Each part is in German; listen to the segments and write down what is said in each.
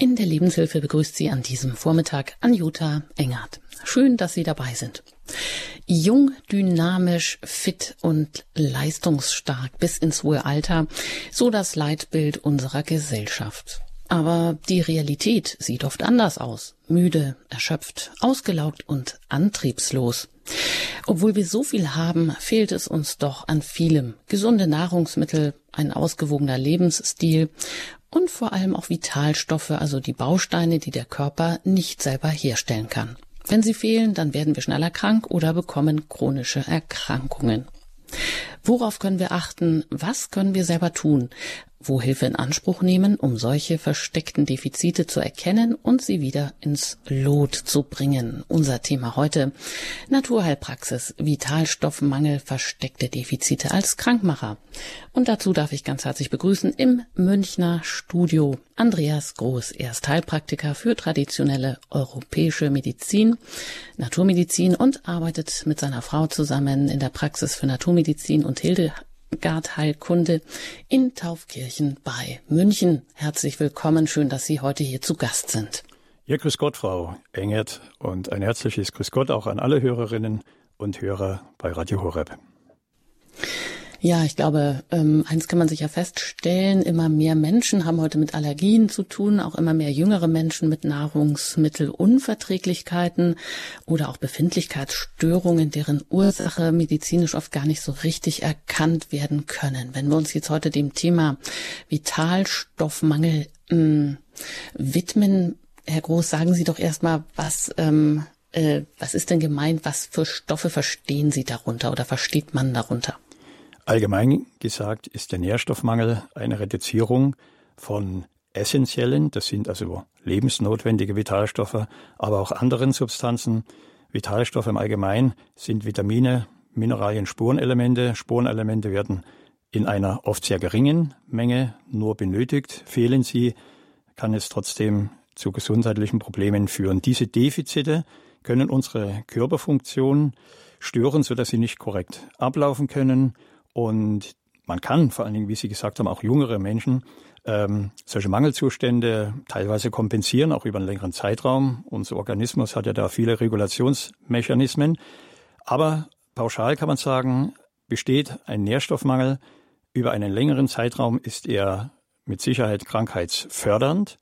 In der Lebenshilfe begrüßt Sie an diesem Vormittag Anjuta Engert. Schön, dass Sie dabei sind. Jung, dynamisch, fit und leistungsstark bis ins hohe Alter, so das Leitbild unserer Gesellschaft. Aber die Realität sieht oft anders aus. Müde, erschöpft, ausgelaugt und antriebslos. Obwohl wir so viel haben, fehlt es uns doch an vielem. Gesunde Nahrungsmittel, ein ausgewogener Lebensstil und vor allem auch Vitalstoffe, also die Bausteine, die der Körper nicht selber herstellen kann. Wenn sie fehlen, dann werden wir schneller krank oder bekommen chronische Erkrankungen. Worauf können wir achten? Was können wir selber tun? Wo Hilfe in Anspruch nehmen, um solche versteckten Defizite zu erkennen und sie wieder ins Lot zu bringen. Unser Thema heute Naturheilpraxis, Vitalstoffmangel, versteckte Defizite als Krankmacher. Und dazu darf ich ganz herzlich begrüßen im Münchner Studio Andreas Groß. Er ist Heilpraktiker für traditionelle europäische Medizin, Naturmedizin und arbeitet mit seiner Frau zusammen in der Praxis für Naturmedizin und Hilde Gartheilkunde in Taufkirchen bei München. Herzlich willkommen, schön, dass Sie heute hier zu Gast sind. Ja, grüß Gott, Frau Engert, und ein herzliches Grüß Gott auch an alle Hörerinnen und Hörer bei Radio Horeb. Ja, ich glaube, ähm, eins kann man sich ja feststellen, immer mehr Menschen haben heute mit Allergien zu tun, auch immer mehr jüngere Menschen mit Nahrungsmittelunverträglichkeiten oder auch Befindlichkeitsstörungen, deren Ursache medizinisch oft gar nicht so richtig erkannt werden können. Wenn wir uns jetzt heute dem Thema Vitalstoffmangel ähm, widmen, Herr Groß, sagen Sie doch erstmal, was ähm, äh, was ist denn gemeint? Was für Stoffe verstehen Sie darunter oder versteht man darunter? Allgemein gesagt ist der Nährstoffmangel eine Reduzierung von essentiellen, das sind also lebensnotwendige Vitalstoffe, aber auch anderen Substanzen. Vitalstoffe im Allgemeinen sind Vitamine, Mineralien, Spurenelemente. Spurenelemente werden in einer oft sehr geringen Menge nur benötigt. Fehlen sie, kann es trotzdem zu gesundheitlichen Problemen führen. Diese Defizite können unsere Körperfunktion stören, sodass sie nicht korrekt ablaufen können und man kann vor allen Dingen, wie Sie gesagt haben, auch jüngere Menschen ähm, solche Mangelzustände teilweise kompensieren, auch über einen längeren Zeitraum. Unser Organismus hat ja da viele Regulationsmechanismen. Aber pauschal kann man sagen, besteht ein Nährstoffmangel über einen längeren Zeitraum, ist er mit Sicherheit krankheitsfördernd.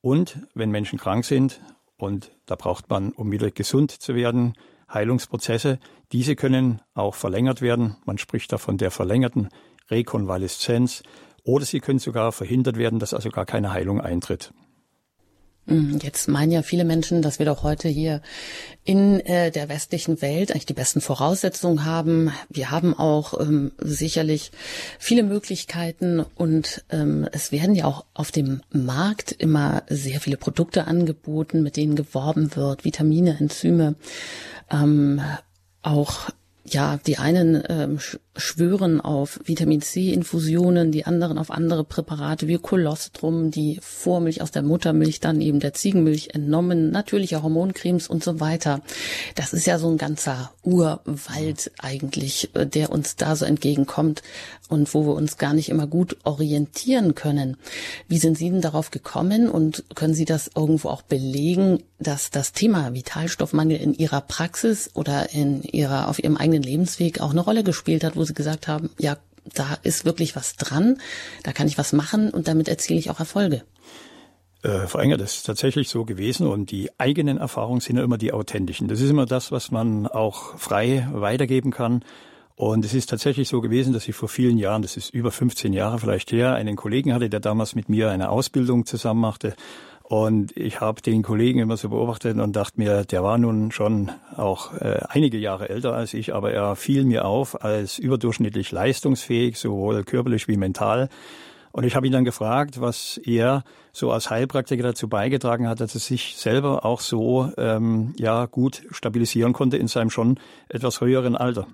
Und wenn Menschen krank sind, und da braucht man, um wieder gesund zu werden, Heilungsprozesse. Diese können auch verlängert werden. Man spricht da von der verlängerten Rekonvaleszenz. Oder sie können sogar verhindert werden, dass also gar keine Heilung eintritt. Mhm, jetzt meinen ja viele Menschen, dass wir doch heute hier in äh, der westlichen Welt eigentlich die besten Voraussetzungen haben. Wir haben auch ähm, sicherlich viele Möglichkeiten und ähm, es werden ja auch auf dem Markt immer sehr viele Produkte angeboten, mit denen geworben wird, Vitamine, Enzyme, ähm, auch ja, die einen ähm, schwören auf Vitamin C-Infusionen, die anderen auf andere Präparate wie Kolostrum, die Vormilch aus der Muttermilch, dann eben der Ziegenmilch entnommen, natürliche Hormoncremes und so weiter. Das ist ja so ein ganzer Urwald eigentlich, äh, der uns da so entgegenkommt und wo wir uns gar nicht immer gut orientieren können. Wie sind Sie denn darauf gekommen und können Sie das irgendwo auch belegen, dass das Thema Vitalstoffmangel in Ihrer Praxis oder in Ihrer, auf Ihrem eigenen Lebensweg auch eine Rolle gespielt hat, wo Sie gesagt haben, ja, da ist wirklich was dran, da kann ich was machen und damit erziele ich auch Erfolge. Äh, Frau Enger, das ist tatsächlich so gewesen und die eigenen Erfahrungen sind ja immer die authentischen. Das ist immer das, was man auch frei weitergeben kann. Und es ist tatsächlich so gewesen, dass ich vor vielen Jahren, das ist über 15 Jahre vielleicht her, einen Kollegen hatte, der damals mit mir eine Ausbildung zusammen machte. Und ich habe den Kollegen immer so beobachtet und dachte mir, der war nun schon auch äh, einige Jahre älter als ich, aber er fiel mir auf als überdurchschnittlich leistungsfähig, sowohl körperlich wie mental. Und ich habe ihn dann gefragt, was er so als Heilpraktiker dazu beigetragen hat, dass er sich selber auch so ähm, ja gut stabilisieren konnte in seinem schon etwas höheren Alter.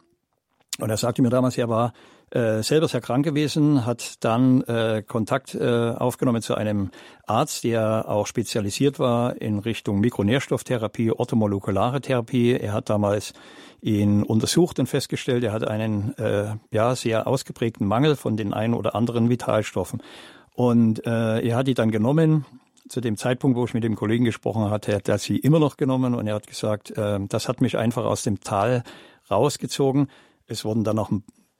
Und er sagte mir damals, er war äh, selber sehr krank gewesen, hat dann äh, Kontakt äh, aufgenommen zu einem Arzt, der auch spezialisiert war in Richtung Mikronährstofftherapie, orthomolekulare Therapie. Er hat damals ihn untersucht und festgestellt, er hat einen äh, ja sehr ausgeprägten Mangel von den ein oder anderen Vitalstoffen. Und äh, er hat die dann genommen, zu dem Zeitpunkt, wo ich mit dem Kollegen gesprochen hatte, hat er sie immer noch genommen und er hat gesagt, äh, das hat mich einfach aus dem Tal rausgezogen. Es wurden dann noch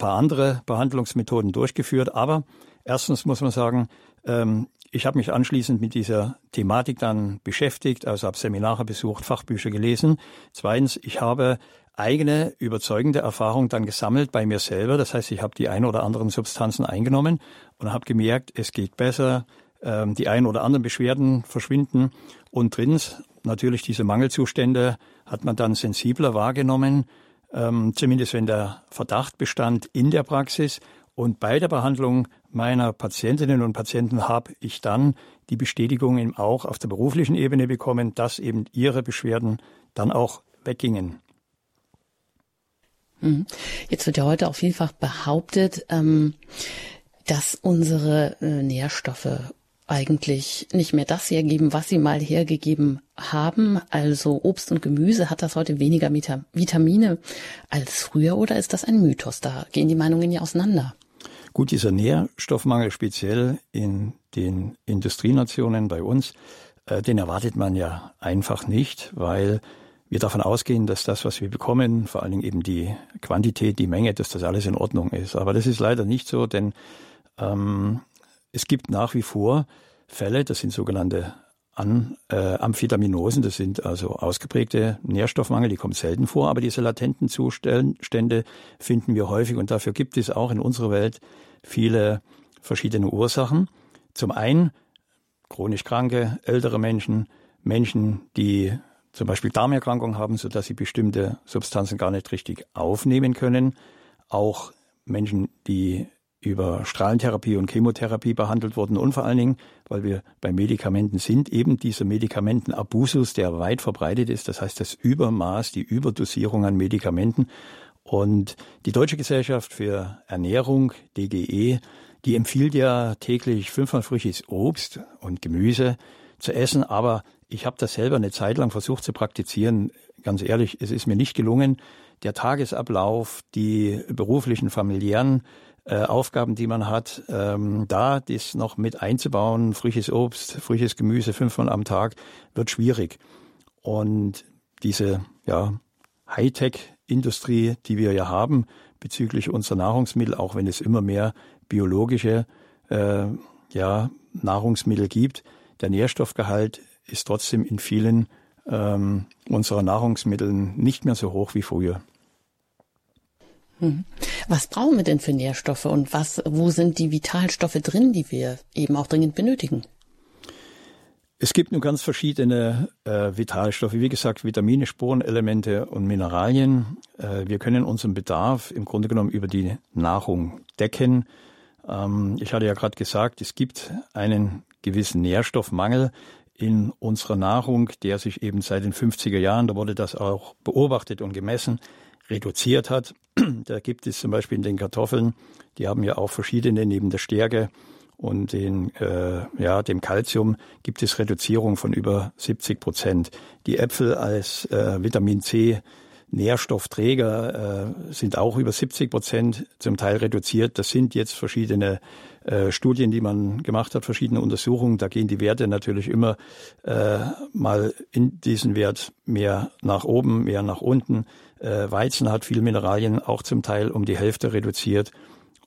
paar andere Behandlungsmethoden durchgeführt, aber erstens muss man sagen, ähm, ich habe mich anschließend mit dieser Thematik dann beschäftigt, also habe Seminare besucht, Fachbücher gelesen. Zweitens, ich habe eigene überzeugende Erfahrung dann gesammelt bei mir selber. Das heißt, ich habe die ein oder anderen Substanzen eingenommen und habe gemerkt, es geht besser, ähm, die ein oder anderen Beschwerden verschwinden. Und drittens, natürlich diese Mangelzustände hat man dann sensibler wahrgenommen, ähm, zumindest wenn der Verdacht bestand in der Praxis. Und bei der Behandlung meiner Patientinnen und Patienten habe ich dann die Bestätigung eben auch auf der beruflichen Ebene bekommen, dass eben ihre Beschwerden dann auch weggingen. Mhm. Jetzt wird ja heute auch vielfach behauptet, ähm, dass unsere äh, Nährstoffe eigentlich nicht mehr das hergeben, was sie mal hergegeben haben. Also Obst und Gemüse hat das heute weniger Vitamine als früher oder ist das ein Mythos? Da gehen die Meinungen ja auseinander. Gut, dieser Nährstoffmangel speziell in den Industrienationen bei uns, äh, den erwartet man ja einfach nicht, weil wir davon ausgehen, dass das, was wir bekommen, vor allen Dingen eben die Quantität, die Menge, dass das alles in Ordnung ist. Aber das ist leider nicht so, denn ähm, es gibt nach wie vor Fälle, das sind sogenannte An, äh, Amphetaminosen, das sind also ausgeprägte Nährstoffmangel, die kommen selten vor, aber diese latenten Zustände finden wir häufig und dafür gibt es auch in unserer Welt viele verschiedene Ursachen. Zum einen chronisch kranke, ältere Menschen, Menschen, die zum Beispiel Darmerkrankungen haben, sodass sie bestimmte Substanzen gar nicht richtig aufnehmen können. Auch Menschen, die über Strahlentherapie und Chemotherapie behandelt wurden und vor allen Dingen, weil wir bei Medikamenten sind, eben dieser Medikamentenabusus, der weit verbreitet ist, das heißt das Übermaß, die Überdosierung an Medikamenten. Und die Deutsche Gesellschaft für Ernährung, DGE, die empfiehlt ja täglich fünfmal frisches Obst und Gemüse zu essen, aber ich habe das selber eine Zeit lang versucht zu praktizieren. Ganz ehrlich, es ist mir nicht gelungen. Der Tagesablauf, die beruflichen, familiären äh, Aufgaben, die man hat, ähm, da das noch mit einzubauen, frisches Obst, frisches Gemüse fünfmal am Tag, wird schwierig. Und diese ja, Hightech-Industrie, die wir ja haben bezüglich unserer Nahrungsmittel, auch wenn es immer mehr biologische äh, ja, Nahrungsmittel gibt, der Nährstoffgehalt ist trotzdem in vielen ähm, unserer Nahrungsmitteln nicht mehr so hoch wie früher. Was brauchen wir denn für Nährstoffe und was, wo sind die Vitalstoffe drin, die wir eben auch dringend benötigen? Es gibt nun ganz verschiedene äh, Vitalstoffe, wie gesagt, Vitamine, Spurenelemente und Mineralien. Äh, wir können unseren Bedarf im Grunde genommen über die Nahrung decken. Ähm, ich hatte ja gerade gesagt, es gibt einen gewissen Nährstoffmangel in unserer Nahrung, der sich eben seit den 50er Jahren, da wurde das auch beobachtet und gemessen, reduziert hat. Da gibt es zum Beispiel in den Kartoffeln, die haben ja auch verschiedene neben der Stärke und den, äh, ja, dem Kalzium gibt es Reduzierung von über 70 Prozent. Die Äpfel als äh, Vitamin C Nährstoffträger äh, sind auch über 70 Prozent zum Teil reduziert. Das sind jetzt verschiedene äh, Studien, die man gemacht hat, verschiedene Untersuchungen. Da gehen die Werte natürlich immer äh, mal in diesen Wert mehr nach oben, mehr nach unten. Äh, Weizen hat viel Mineralien, auch zum Teil um die Hälfte reduziert.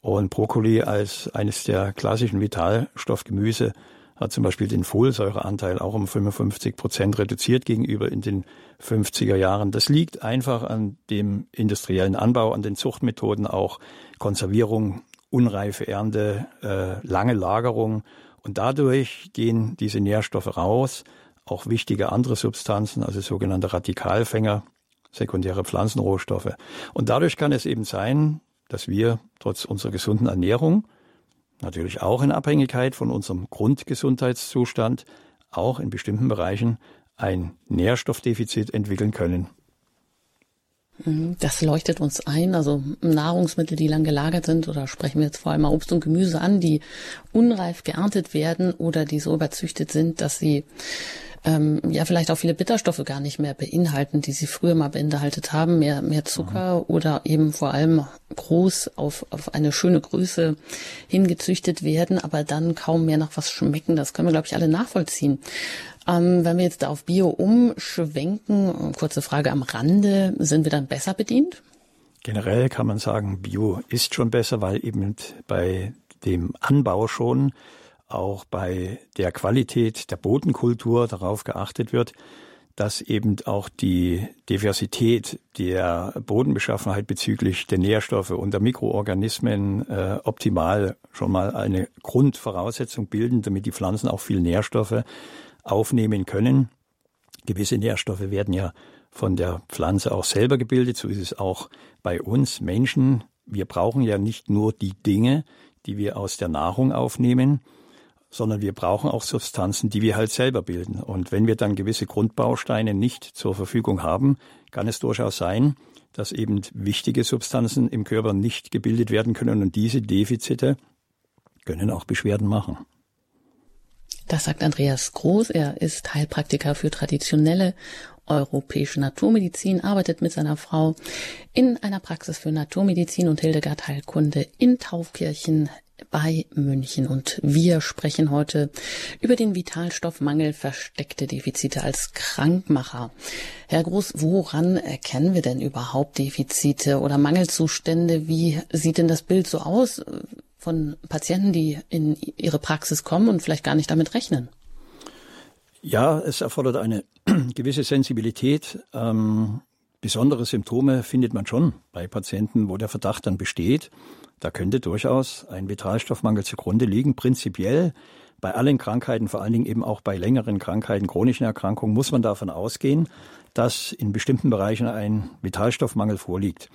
Und Brokkoli als eines der klassischen Vitalstoffgemüse hat zum Beispiel den Folsäureanteil auch um 55 Prozent reduziert gegenüber in den 50er Jahren. Das liegt einfach an dem industriellen Anbau, an den Zuchtmethoden, auch Konservierung, unreife Ernte, äh, lange Lagerung. Und dadurch gehen diese Nährstoffe raus, auch wichtige andere Substanzen, also sogenannte Radikalfänger, sekundäre Pflanzenrohstoffe. Und dadurch kann es eben sein, dass wir trotz unserer gesunden Ernährung natürlich auch in Abhängigkeit von unserem Grundgesundheitszustand, auch in bestimmten Bereichen ein Nährstoffdefizit entwickeln können. Mhm, das leuchtet uns ein. Also Nahrungsmittel, die lang gelagert sind, oder sprechen wir jetzt vor allem Obst und Gemüse an, die unreif geerntet werden oder die so überzüchtet sind, dass sie ähm, ja vielleicht auch viele Bitterstoffe gar nicht mehr beinhalten, die sie früher mal beinhaltet haben, mehr, mehr Zucker mhm. oder eben vor allem groß auf, auf eine schöne Größe hingezüchtet werden, aber dann kaum mehr nach was schmecken. Das können wir, glaube ich, alle nachvollziehen. Ähm, wenn wir jetzt da auf Bio umschwenken, kurze Frage am Rande, sind wir dann besser bedient? Generell kann man sagen, Bio ist schon besser, weil eben bei dem Anbau schon auch bei der Qualität der Bodenkultur darauf geachtet wird, dass eben auch die Diversität der Bodenbeschaffenheit bezüglich der Nährstoffe und der Mikroorganismen äh, optimal schon mal eine Grundvoraussetzung bilden, damit die Pflanzen auch viel Nährstoffe aufnehmen können. Gewisse Nährstoffe werden ja von der Pflanze auch selber gebildet. So ist es auch bei uns Menschen. Wir brauchen ja nicht nur die Dinge, die wir aus der Nahrung aufnehmen, sondern wir brauchen auch Substanzen, die wir halt selber bilden. Und wenn wir dann gewisse Grundbausteine nicht zur Verfügung haben, kann es durchaus sein, dass eben wichtige Substanzen im Körper nicht gebildet werden können und diese Defizite können auch Beschwerden machen. Das sagt Andreas Groß. Er ist Heilpraktiker für traditionelle europäische Naturmedizin, arbeitet mit seiner Frau in einer Praxis für Naturmedizin und Hildegard Heilkunde in Taufkirchen bei München und wir sprechen heute über den Vitalstoffmangel, versteckte Defizite als Krankmacher. Herr Groß, woran erkennen wir denn überhaupt Defizite oder Mangelzustände? Wie sieht denn das Bild so aus? von Patienten, die in ihre Praxis kommen und vielleicht gar nicht damit rechnen? Ja, es erfordert eine gewisse Sensibilität. Ähm, besondere Symptome findet man schon bei Patienten, wo der Verdacht dann besteht. Da könnte durchaus ein Vitalstoffmangel zugrunde liegen. Prinzipiell bei allen Krankheiten, vor allen Dingen eben auch bei längeren Krankheiten, chronischen Erkrankungen, muss man davon ausgehen, dass in bestimmten Bereichen ein Vitalstoffmangel vorliegt.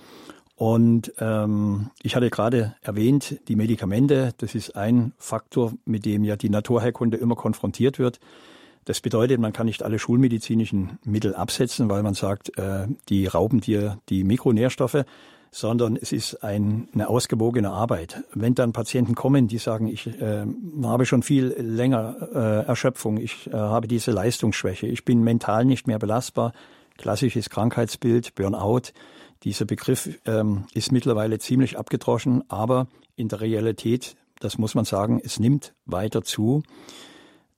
Und ähm, ich hatte gerade erwähnt, die Medikamente, das ist ein Faktor, mit dem ja die Naturheilkunde immer konfrontiert wird. Das bedeutet, man kann nicht alle schulmedizinischen Mittel absetzen, weil man sagt, äh, die rauben dir die Mikronährstoffe, sondern es ist ein, eine ausgewogene Arbeit. Wenn dann Patienten kommen, die sagen, ich äh, habe schon viel länger äh, Erschöpfung, ich äh, habe diese Leistungsschwäche, ich bin mental nicht mehr belastbar, klassisches Krankheitsbild, Burnout, dieser Begriff ähm, ist mittlerweile ziemlich abgedroschen, aber in der Realität, das muss man sagen, es nimmt weiter zu.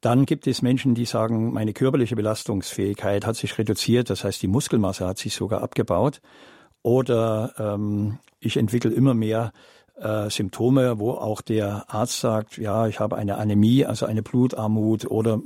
Dann gibt es Menschen, die sagen, meine körperliche Belastungsfähigkeit hat sich reduziert, das heißt, die Muskelmasse hat sich sogar abgebaut. Oder ähm, ich entwickle immer mehr äh, Symptome, wo auch der Arzt sagt, ja, ich habe eine Anämie, also eine Blutarmut oder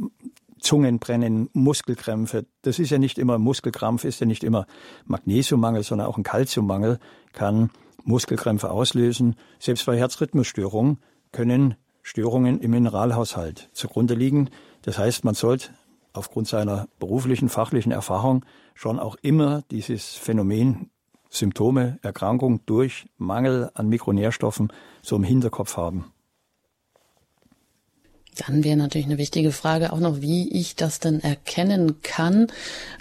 Zungenbrennen, Muskelkrämpfe. Das ist ja nicht immer, Muskelkrampf ist ja nicht immer Magnesiummangel, sondern auch ein Kalziummangel kann Muskelkrämpfe auslösen. Selbst bei Herzrhythmusstörungen können Störungen im Mineralhaushalt zugrunde liegen. Das heißt, man sollte aufgrund seiner beruflichen, fachlichen Erfahrung schon auch immer dieses Phänomen Symptome, Erkrankung durch Mangel an Mikronährstoffen so im Hinterkopf haben. Dann wäre natürlich eine wichtige Frage auch noch, wie ich das denn erkennen kann.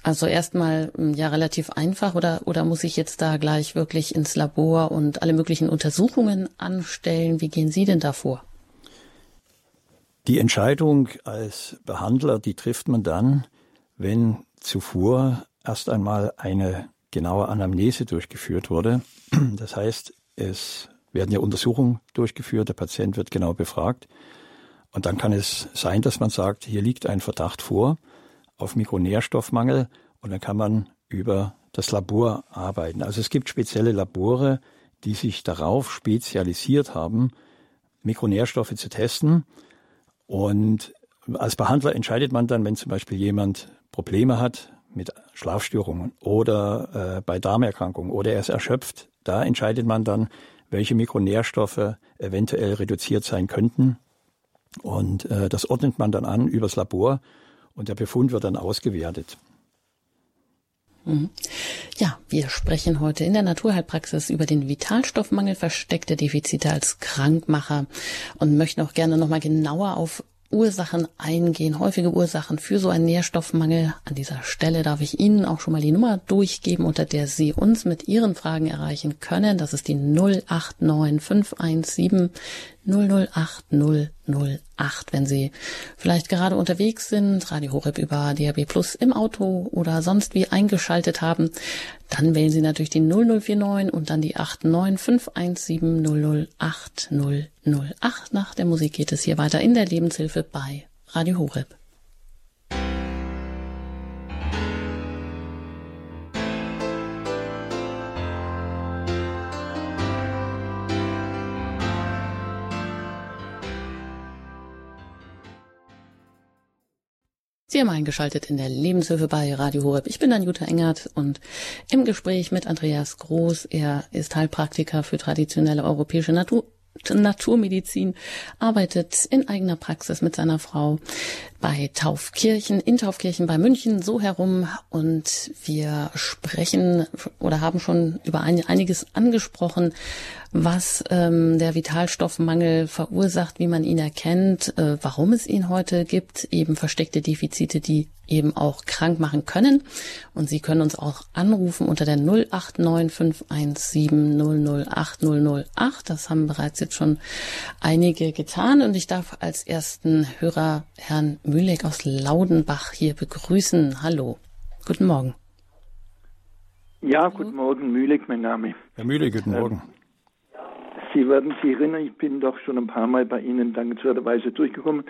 Also erstmal hm, ja relativ einfach oder oder muss ich jetzt da gleich wirklich ins Labor und alle möglichen Untersuchungen anstellen? Wie gehen Sie denn da vor? Die Entscheidung als Behandler, die trifft man dann, wenn zuvor erst einmal eine genaue Anamnese durchgeführt wurde. Das heißt, es werden ja Untersuchungen durchgeführt, der Patient wird genau befragt. Und dann kann es sein, dass man sagt, hier liegt ein Verdacht vor auf Mikronährstoffmangel und dann kann man über das Labor arbeiten. Also es gibt spezielle Labore, die sich darauf spezialisiert haben, Mikronährstoffe zu testen. Und als Behandler entscheidet man dann, wenn zum Beispiel jemand Probleme hat mit Schlafstörungen oder äh, bei Darmerkrankungen oder er ist erschöpft, da entscheidet man dann, welche Mikronährstoffe eventuell reduziert sein könnten und äh, das ordnet man dann an übers Labor und der Befund wird dann ausgewertet. Mhm. Ja, wir sprechen heute in der Naturheilpraxis über den Vitalstoffmangel, versteckte Defizite als Krankmacher und möchten auch gerne nochmal genauer auf Ursachen eingehen, häufige Ursachen für so einen Nährstoffmangel. An dieser Stelle darf ich Ihnen auch schon mal die Nummer durchgeben, unter der Sie uns mit Ihren Fragen erreichen können. Das ist die 089 517 008 008, wenn Sie vielleicht gerade unterwegs sind, Radio Horeb über DAB Plus im Auto oder sonst wie eingeschaltet haben, dann wählen Sie natürlich die 0049 und dann die 89517 008 008. Nach der Musik geht es hier weiter in der Lebenshilfe bei Radio Horeb. Sie haben eingeschaltet in der Lebenshilfe bei Radio Horeb. Ich bin dann Jutta Engert und im Gespräch mit Andreas Groß. Er ist Heilpraktiker für traditionelle europäische Natur Naturmedizin, arbeitet in eigener Praxis mit seiner Frau bei Taufkirchen, in Taufkirchen bei München so herum. Und wir sprechen oder haben schon über ein, einiges angesprochen, was ähm, der Vitalstoffmangel verursacht, wie man ihn erkennt, äh, warum es ihn heute gibt, eben versteckte Defizite, die eben auch krank machen können. Und Sie können uns auch anrufen unter der 089517008008. Das haben bereits jetzt schon einige getan. Und ich darf als ersten Hörer Herrn Mühleck aus Laudenbach hier begrüßen. Hallo. Guten Morgen. Ja, guten Morgen, Mühleck, mein Name. Herr Mühleck, guten Morgen. Sie werden sich erinnern, ich bin doch schon ein paar Mal bei Ihnen dankenswerterweise durchgekommen.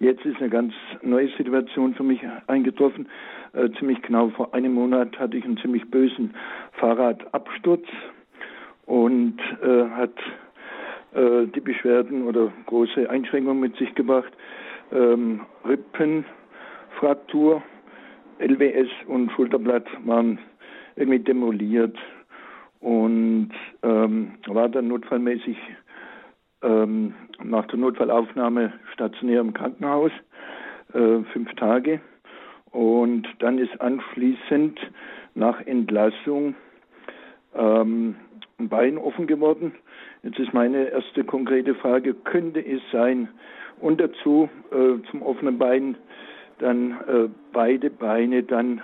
Jetzt ist eine ganz neue Situation für mich eingetroffen. Äh, ziemlich genau vor einem Monat hatte ich einen ziemlich bösen Fahrradabsturz und äh, hat äh, die Beschwerden oder große Einschränkungen mit sich gebracht. Ähm, Rippenfraktur, LWS und Schulterblatt waren irgendwie demoliert und ähm, war dann notfallmäßig ähm, nach der Notfallaufnahme stationär im Krankenhaus, äh, fünf Tage. Und dann ist anschließend nach Entlassung ähm, ein Bein offen geworden. Jetzt ist meine erste konkrete Frage, könnte es sein, und dazu äh, zum offenen Bein dann äh, beide Beine dann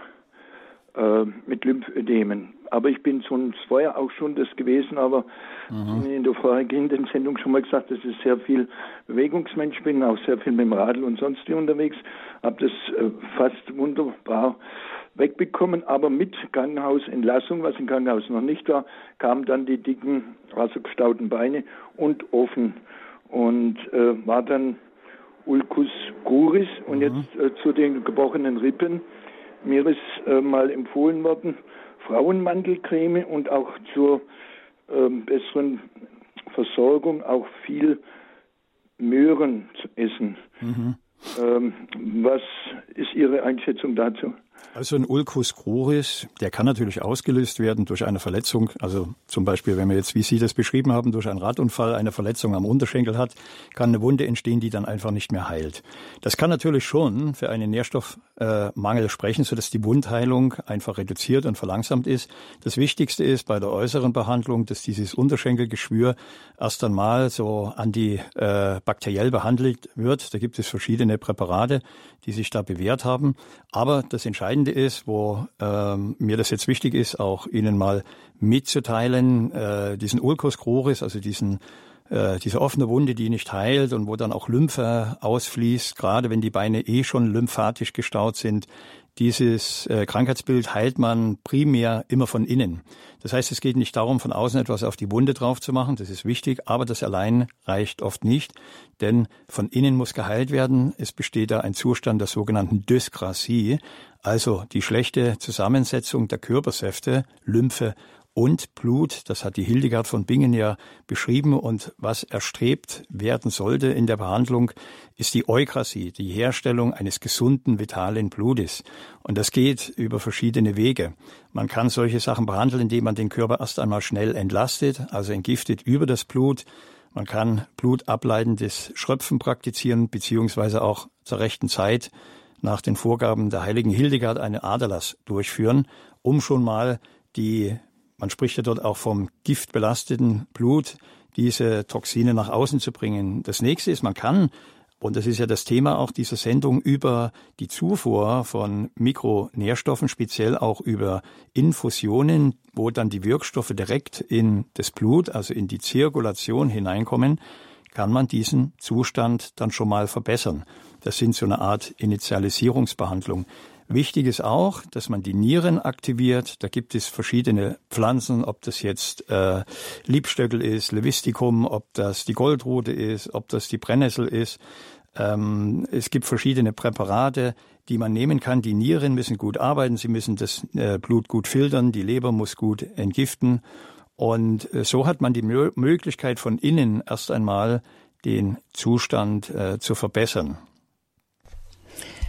äh, mit Lymphödemen. Aber ich bin sonst vorher auch schon das gewesen, aber mhm. in der vorhergehenden Sendung schon mal gesagt, dass ich sehr viel Bewegungsmensch bin, auch sehr viel mit dem Radl und sonst wie unterwegs. Habe das äh, fast wunderbar wegbekommen, aber mit Krankenhausentlassung, was im Krankenhaus noch nicht war, kamen dann die dicken, wassergestauten Beine und offen und äh, war dann Ulcus guris und mhm. jetzt äh, zu den gebrochenen Rippen. Mir ist äh, mal empfohlen worden, Frauenmandelcreme und auch zur ähm, besseren Versorgung auch viel Möhren zu essen. Mhm. Ähm, was ist Ihre Einschätzung dazu? Also ein Ulcus cruris, der kann natürlich ausgelöst werden durch eine Verletzung. Also zum Beispiel, wenn wir jetzt, wie Sie das beschrieben haben, durch einen Radunfall eine Verletzung am Unterschenkel hat, kann eine Wunde entstehen, die dann einfach nicht mehr heilt. Das kann natürlich schon für einen Nährstoffmangel sprechen, sodass die Wundheilung einfach reduziert und verlangsamt ist. Das Wichtigste ist bei der äußeren Behandlung, dass dieses Unterschenkelgeschwür erst einmal so antibakteriell äh, behandelt wird. Da gibt es verschiedene Präparate, die sich da bewährt haben. Aber das Entscheidende ist, wo ähm, mir das jetzt wichtig ist, auch Ihnen mal mitzuteilen, äh, diesen Ulcus cruris, also diesen äh, diese offene Wunde, die nicht heilt und wo dann auch Lymphe ausfließt, gerade wenn die Beine eh schon lymphatisch gestaut sind, dieses äh, Krankheitsbild heilt man primär immer von innen. Das heißt, es geht nicht darum, von außen etwas auf die Wunde drauf zu machen, das ist wichtig, aber das allein reicht oft nicht, denn von innen muss geheilt werden. Es besteht da ein Zustand der sogenannten Dyskrasie, also die schlechte Zusammensetzung der Körpersäfte, Lymphe und Blut. Das hat die Hildegard von Bingen ja beschrieben. Und was erstrebt werden sollte in der Behandlung, ist die Eukrasie, die Herstellung eines gesunden, vitalen Blutes. Und das geht über verschiedene Wege. Man kann solche Sachen behandeln, indem man den Körper erst einmal schnell entlastet, also entgiftet über das Blut. Man kann blutableitendes Schröpfen praktizieren, beziehungsweise auch zur rechten Zeit nach den Vorgaben der heiligen Hildegard eine Aderlass durchführen, um schon mal die man spricht ja dort auch vom giftbelasteten Blut, diese Toxine nach außen zu bringen. Das nächste ist, man kann, und das ist ja das Thema auch dieser Sendung, über die Zufuhr von Mikronährstoffen, speziell auch über Infusionen, wo dann die Wirkstoffe direkt in das Blut, also in die Zirkulation hineinkommen, kann man diesen Zustand dann schon mal verbessern. Das sind so eine Art Initialisierungsbehandlung. Wichtig ist auch, dass man die Nieren aktiviert. Da gibt es verschiedene Pflanzen, ob das jetzt äh, Liebstöckel ist, Levisticum, ob das die Goldrute ist, ob das die Brennnessel ist. Ähm, es gibt verschiedene Präparate, die man nehmen kann. Die Nieren müssen gut arbeiten, sie müssen das äh, Blut gut filtern, die Leber muss gut entgiften. Und äh, so hat man die Mö Möglichkeit von innen erst einmal den Zustand äh, zu verbessern.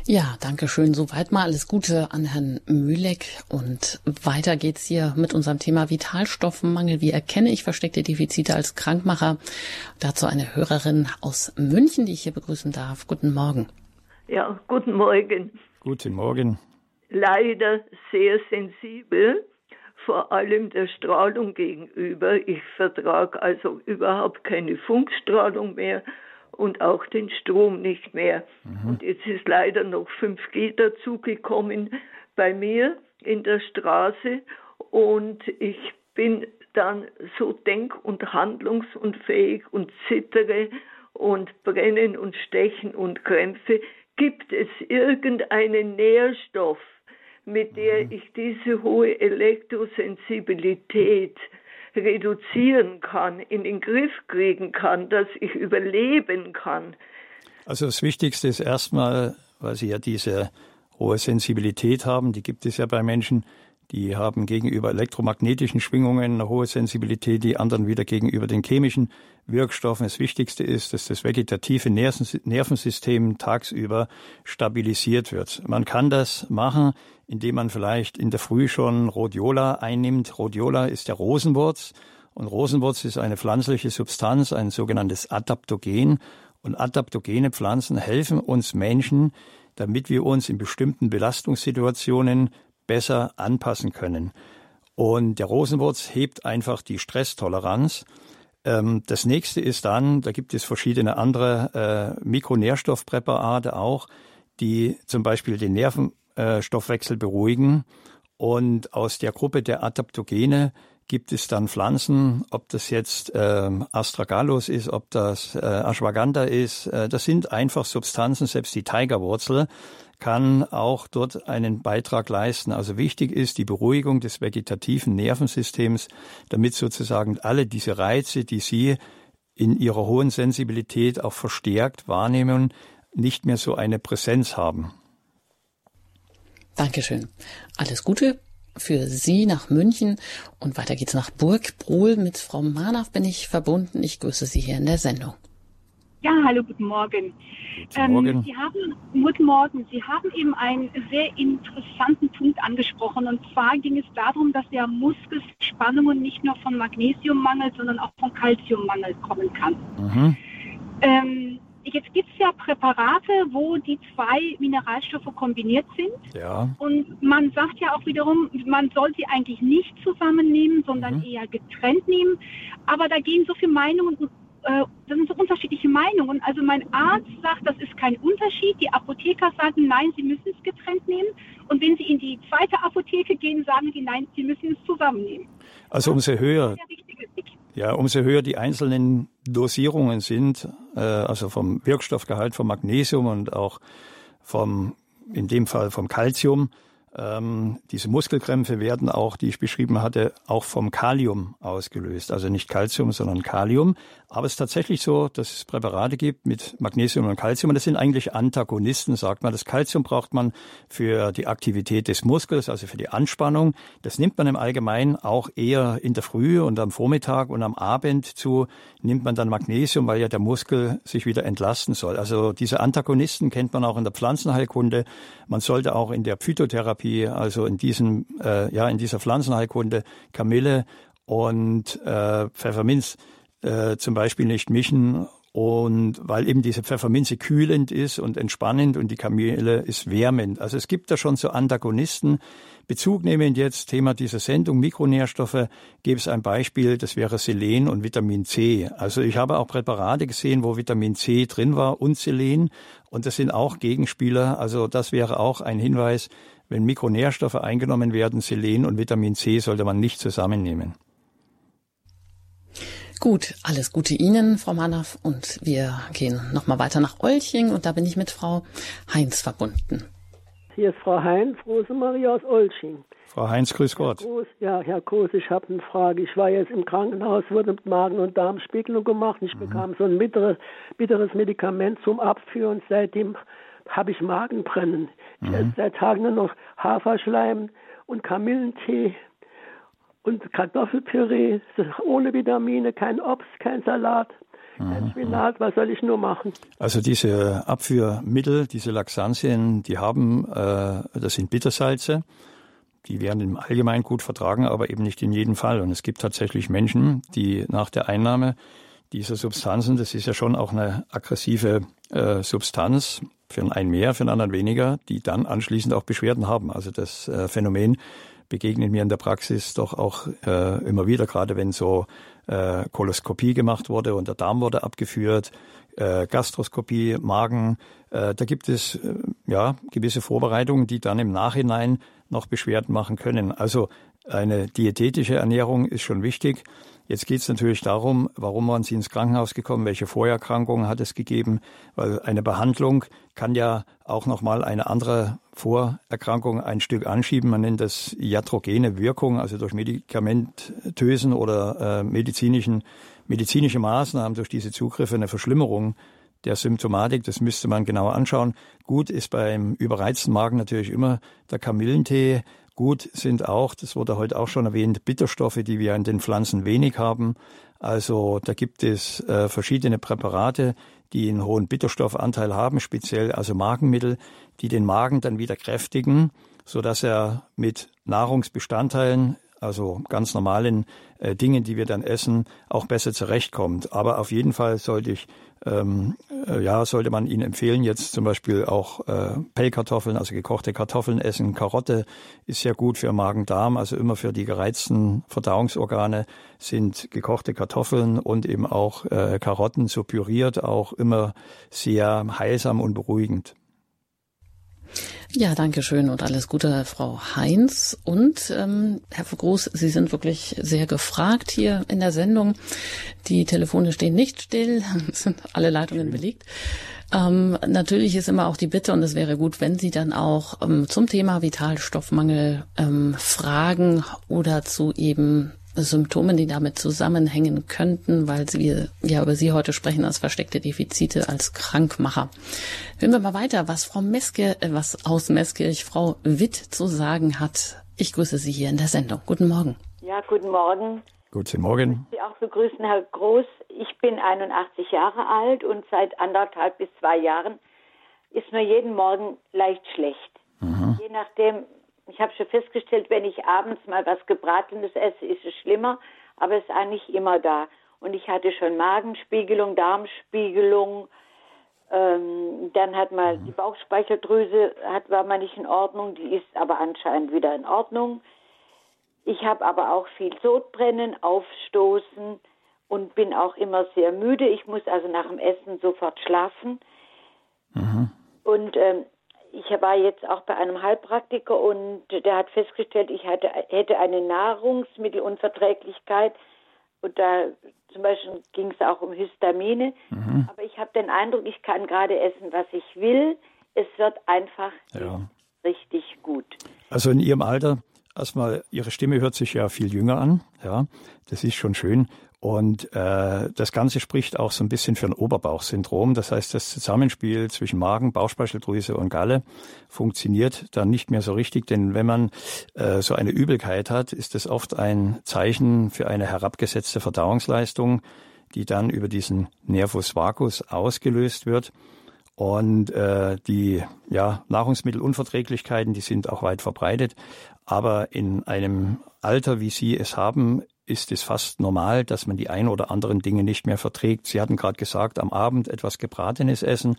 Ja, danke schön. Soweit mal alles Gute an Herrn Mühleck. Und weiter geht's hier mit unserem Thema Vitalstoffmangel. Wie erkenne ich versteckte Defizite als Krankmacher? Dazu eine Hörerin aus München, die ich hier begrüßen darf. Guten Morgen. Ja, guten Morgen. Guten Morgen. Leider sehr sensibel, vor allem der Strahlung gegenüber. Ich vertrage also überhaupt keine Funkstrahlung mehr und auch den Strom nicht mehr. Mhm. Und jetzt ist leider noch 5G dazugekommen bei mir in der Straße und ich bin dann so denk- und handlungsunfähig und zittere und brennen und stechen und Krämpfe. Gibt es irgendeinen Nährstoff, mit der mhm. ich diese hohe Elektrosensibilität reduzieren kann, in den Griff kriegen kann, dass ich überleben kann. Also das Wichtigste ist erstmal, weil Sie ja diese hohe Sensibilität haben, die gibt es ja bei Menschen, die haben gegenüber elektromagnetischen Schwingungen eine hohe Sensibilität, die anderen wieder gegenüber den chemischen Wirkstoffen. Das Wichtigste ist, dass das vegetative Nervensystem tagsüber stabilisiert wird. Man kann das machen, indem man vielleicht in der Früh schon Rhodiola einnimmt. Rhodiola ist der Rosenwurz und Rosenwurz ist eine pflanzliche Substanz, ein sogenanntes Adaptogen. Und adaptogene Pflanzen helfen uns Menschen, damit wir uns in bestimmten Belastungssituationen besser anpassen können. Und der Rosenwurz hebt einfach die Stresstoleranz. Ähm, das nächste ist dann, da gibt es verschiedene andere äh, Mikronährstoffpräparate auch, die zum Beispiel den Nerven äh, Stoffwechsel beruhigen. Und aus der Gruppe der Adaptogene gibt es dann Pflanzen, ob das jetzt äh, Astragalus ist, ob das äh, Ashwagandha ist. Äh, das sind einfach Substanzen, selbst die Tigerwurzel kann auch dort einen Beitrag leisten. Also wichtig ist die Beruhigung des vegetativen Nervensystems, damit sozusagen alle diese Reize, die Sie in ihrer hohen Sensibilität auch verstärkt wahrnehmen, nicht mehr so eine Präsenz haben. Dankeschön. Alles Gute für Sie nach München und weiter geht's nach Burgbrohl. Mit Frau Manav bin ich verbunden. Ich grüße Sie hier in der Sendung. Ja, hallo, guten Morgen. Guten Morgen. Ähm, Sie haben, guten Morgen. Sie haben eben einen sehr interessanten Punkt angesprochen. Und zwar ging es darum, dass ja Muskelspannungen nicht nur von Magnesiummangel, sondern auch von Kalziummangel kommen kann. Mhm. Ähm, Jetzt gibt es ja Präparate, wo die zwei Mineralstoffe kombiniert sind. Ja. Und man sagt ja auch wiederum, man soll sie eigentlich nicht zusammennehmen, sondern mhm. eher getrennt nehmen. Aber da gehen so viele Meinungen, äh, das sind so unterschiedliche Meinungen. Also mein Arzt sagt, das ist kein Unterschied. Die Apotheker sagen, nein, sie müssen es getrennt nehmen. Und wenn sie in die zweite Apotheke gehen, sagen die, nein, sie müssen es zusammennehmen. Also umso höher. Ja, umso höher die einzelnen Dosierungen sind, äh, also vom Wirkstoffgehalt vom Magnesium und auch vom, in dem Fall vom Calcium, ähm, diese Muskelkrämpfe werden auch, die ich beschrieben hatte, auch vom Kalium ausgelöst. Also nicht Calcium, sondern Kalium. Aber es ist tatsächlich so, dass es Präparate gibt mit Magnesium und Calcium. Und das sind eigentlich Antagonisten, sagt man. Das Calcium braucht man für die Aktivität des Muskels, also für die Anspannung. Das nimmt man im Allgemeinen auch eher in der Früh und am Vormittag und am Abend zu. Nimmt man dann Magnesium, weil ja der Muskel sich wieder entlasten soll. Also diese Antagonisten kennt man auch in der Pflanzenheilkunde. Man sollte auch in der Phytotherapie, also in diesem, äh, ja, in dieser Pflanzenheilkunde Kamille und äh, Pfefferminz äh, zum Beispiel nicht mischen und weil eben diese Pfefferminze kühlend ist und entspannend und die Kamele ist wärmend. Also es gibt da schon so Antagonisten. Bezug nehmend jetzt Thema dieser Sendung Mikronährstoffe, gäbe es ein Beispiel, das wäre Selen und Vitamin C. Also ich habe auch Präparate gesehen, wo Vitamin C drin war und Selen und das sind auch Gegenspieler. Also das wäre auch ein Hinweis, wenn Mikronährstoffe eingenommen werden, Selen und Vitamin C sollte man nicht zusammennehmen. Gut, alles Gute Ihnen, Frau Manaff. Und wir gehen nochmal weiter nach Olching und da bin ich mit Frau Heinz verbunden. Hier ist Frau Heinz, Rosemarie aus Olching. Frau Heinz, grüß Gott. Herr Groß, ja, Herr Groß, ich habe eine Frage. Ich war jetzt im Krankenhaus, wurde mit Magen- und Darmspiegelung gemacht. Ich mhm. bekam so ein bitteres, bitteres Medikament zum Abführen. Seitdem habe ich Magenbrennen. Ich mhm. esse seit Tagen nur noch Haferschleim und Kamillentee und Kartoffelpüree, ohne Vitamine, kein Obst, kein Salat. Kein mhm. Spinat, was soll ich nur machen? Also diese Abführmittel, diese Laxantien, die haben, äh, das sind Bittersalze. Die werden im Allgemeinen gut vertragen, aber eben nicht in jedem Fall. Und es gibt tatsächlich Menschen, die nach der Einnahme dieser Substanzen, das ist ja schon auch eine aggressive äh, Substanz, für einen mehr, für den anderen weniger, die dann anschließend auch Beschwerden haben. Also das äh, Phänomen begegnet mir in der Praxis doch auch äh, immer wieder, gerade wenn so äh, Koloskopie gemacht wurde und der Darm wurde abgeführt, äh, Gastroskopie, Magen. Äh, da gibt es äh, ja gewisse Vorbereitungen, die dann im Nachhinein noch Beschwerden machen können. Also eine diätetische Ernährung ist schon wichtig. Jetzt geht es natürlich darum, warum waren Sie ins Krankenhaus gekommen, welche Vorerkrankungen hat es gegeben, weil eine Behandlung kann ja auch nochmal eine andere Vorerkrankung ein Stück anschieben. Man nennt das iatrogene Wirkung, also durch medikamentösen oder äh, medizinischen, medizinische Maßnahmen durch diese Zugriffe eine Verschlimmerung der Symptomatik. Das müsste man genauer anschauen. Gut ist beim überreizten Magen natürlich immer der Kamillentee. Gut sind auch, das wurde heute auch schon erwähnt, Bitterstoffe, die wir in den Pflanzen wenig haben. Also da gibt es äh, verschiedene Präparate, die einen hohen Bitterstoffanteil haben, speziell also Magenmittel, die den Magen dann wieder kräftigen, so dass er mit Nahrungsbestandteilen also ganz normalen äh, Dingen, die wir dann essen, auch besser zurechtkommt. Aber auf jeden Fall sollte ich ähm, äh, ja, sollte man Ihnen empfehlen, jetzt zum Beispiel auch äh, Pellkartoffeln, also gekochte Kartoffeln essen. Karotte ist sehr gut für Magen-Darm, also immer für die gereizten Verdauungsorgane sind gekochte Kartoffeln und eben auch äh, Karotten so püriert auch immer sehr heilsam und beruhigend. Ja, danke schön und alles Gute, Frau Heinz. Und ähm, Herr Groß, Sie sind wirklich sehr gefragt hier in der Sendung. Die Telefone stehen nicht still, sind alle Leitungen belegt. Ähm, natürlich ist immer auch die Bitte, und es wäre gut, wenn Sie dann auch ähm, zum Thema Vitalstoffmangel ähm, fragen oder zu eben Symptomen, die damit zusammenhängen könnten, weil wir ja über Sie heute sprechen als versteckte Defizite, als Krankmacher. Hören wir mal weiter, was Frau Meske, äh, was aus Meskirch Frau Witt zu sagen hat. Ich grüße Sie hier in der Sendung. Guten Morgen. Ja, guten Morgen. Guten Morgen. Ich Sie auch begrüßen, Herr Groß. Ich bin 81 Jahre alt und seit anderthalb bis zwei Jahren ist mir jeden Morgen leicht schlecht. Mhm. Je nachdem, ich habe schon festgestellt, wenn ich abends mal was Gebratenes esse, ist es schlimmer, aber es ist eigentlich immer da. Und ich hatte schon Magenspiegelung, Darmspiegelung, ähm, dann hat mal die Bauchspeicheldrüse, hat, war mal nicht in Ordnung, die ist aber anscheinend wieder in Ordnung. Ich habe aber auch viel Sodbrennen, Aufstoßen und bin auch immer sehr müde. Ich muss also nach dem Essen sofort schlafen. Mhm. Und ähm, ich war jetzt auch bei einem Heilpraktiker und der hat festgestellt, ich hatte, hätte eine Nahrungsmittelunverträglichkeit. Und da zum Beispiel ging es auch um Histamine. Mhm. Aber ich habe den Eindruck, ich kann gerade essen, was ich will. Es wird einfach ja. richtig gut. Also in Ihrem Alter, erstmal, Ihre Stimme hört sich ja viel jünger an. Ja, das ist schon schön. Und äh, das Ganze spricht auch so ein bisschen für ein Oberbauchsyndrom. Das heißt, das Zusammenspiel zwischen Magen, Bauchspeicheldrüse und Galle funktioniert dann nicht mehr so richtig. Denn wenn man äh, so eine Übelkeit hat, ist das oft ein Zeichen für eine herabgesetzte Verdauungsleistung, die dann über diesen Nervus vagus ausgelöst wird. Und äh, die ja, Nahrungsmittelunverträglichkeiten, die sind auch weit verbreitet. Aber in einem Alter, wie Sie es haben, ist es fast normal, dass man die ein oder anderen Dinge nicht mehr verträgt. Sie hatten gerade gesagt, am Abend etwas Gebratenes essen.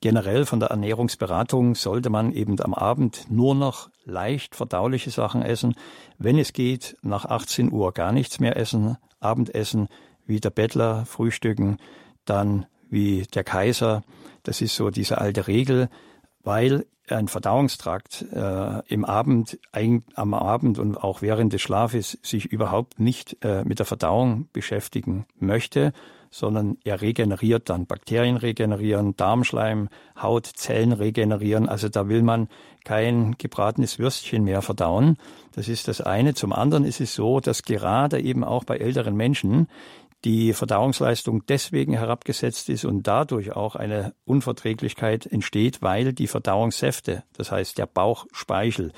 Generell von der Ernährungsberatung sollte man eben am Abend nur noch leicht verdauliche Sachen essen. Wenn es geht, nach 18 Uhr gar nichts mehr essen, Abendessen wie der Bettler, frühstücken, dann wie der Kaiser. Das ist so diese alte Regel, weil ein Verdauungstrakt äh, im Abend, ein, am Abend und auch während des Schlafes sich überhaupt nicht äh, mit der Verdauung beschäftigen möchte, sondern er regeneriert dann. Bakterien regenerieren, Darmschleim, Haut, Zellen regenerieren. Also da will man kein gebratenes Würstchen mehr verdauen. Das ist das eine. Zum anderen ist es so, dass gerade eben auch bei älteren Menschen die Verdauungsleistung deswegen herabgesetzt ist und dadurch auch eine Unverträglichkeit entsteht, weil die Verdauungssäfte, das heißt der Bauchspeichel,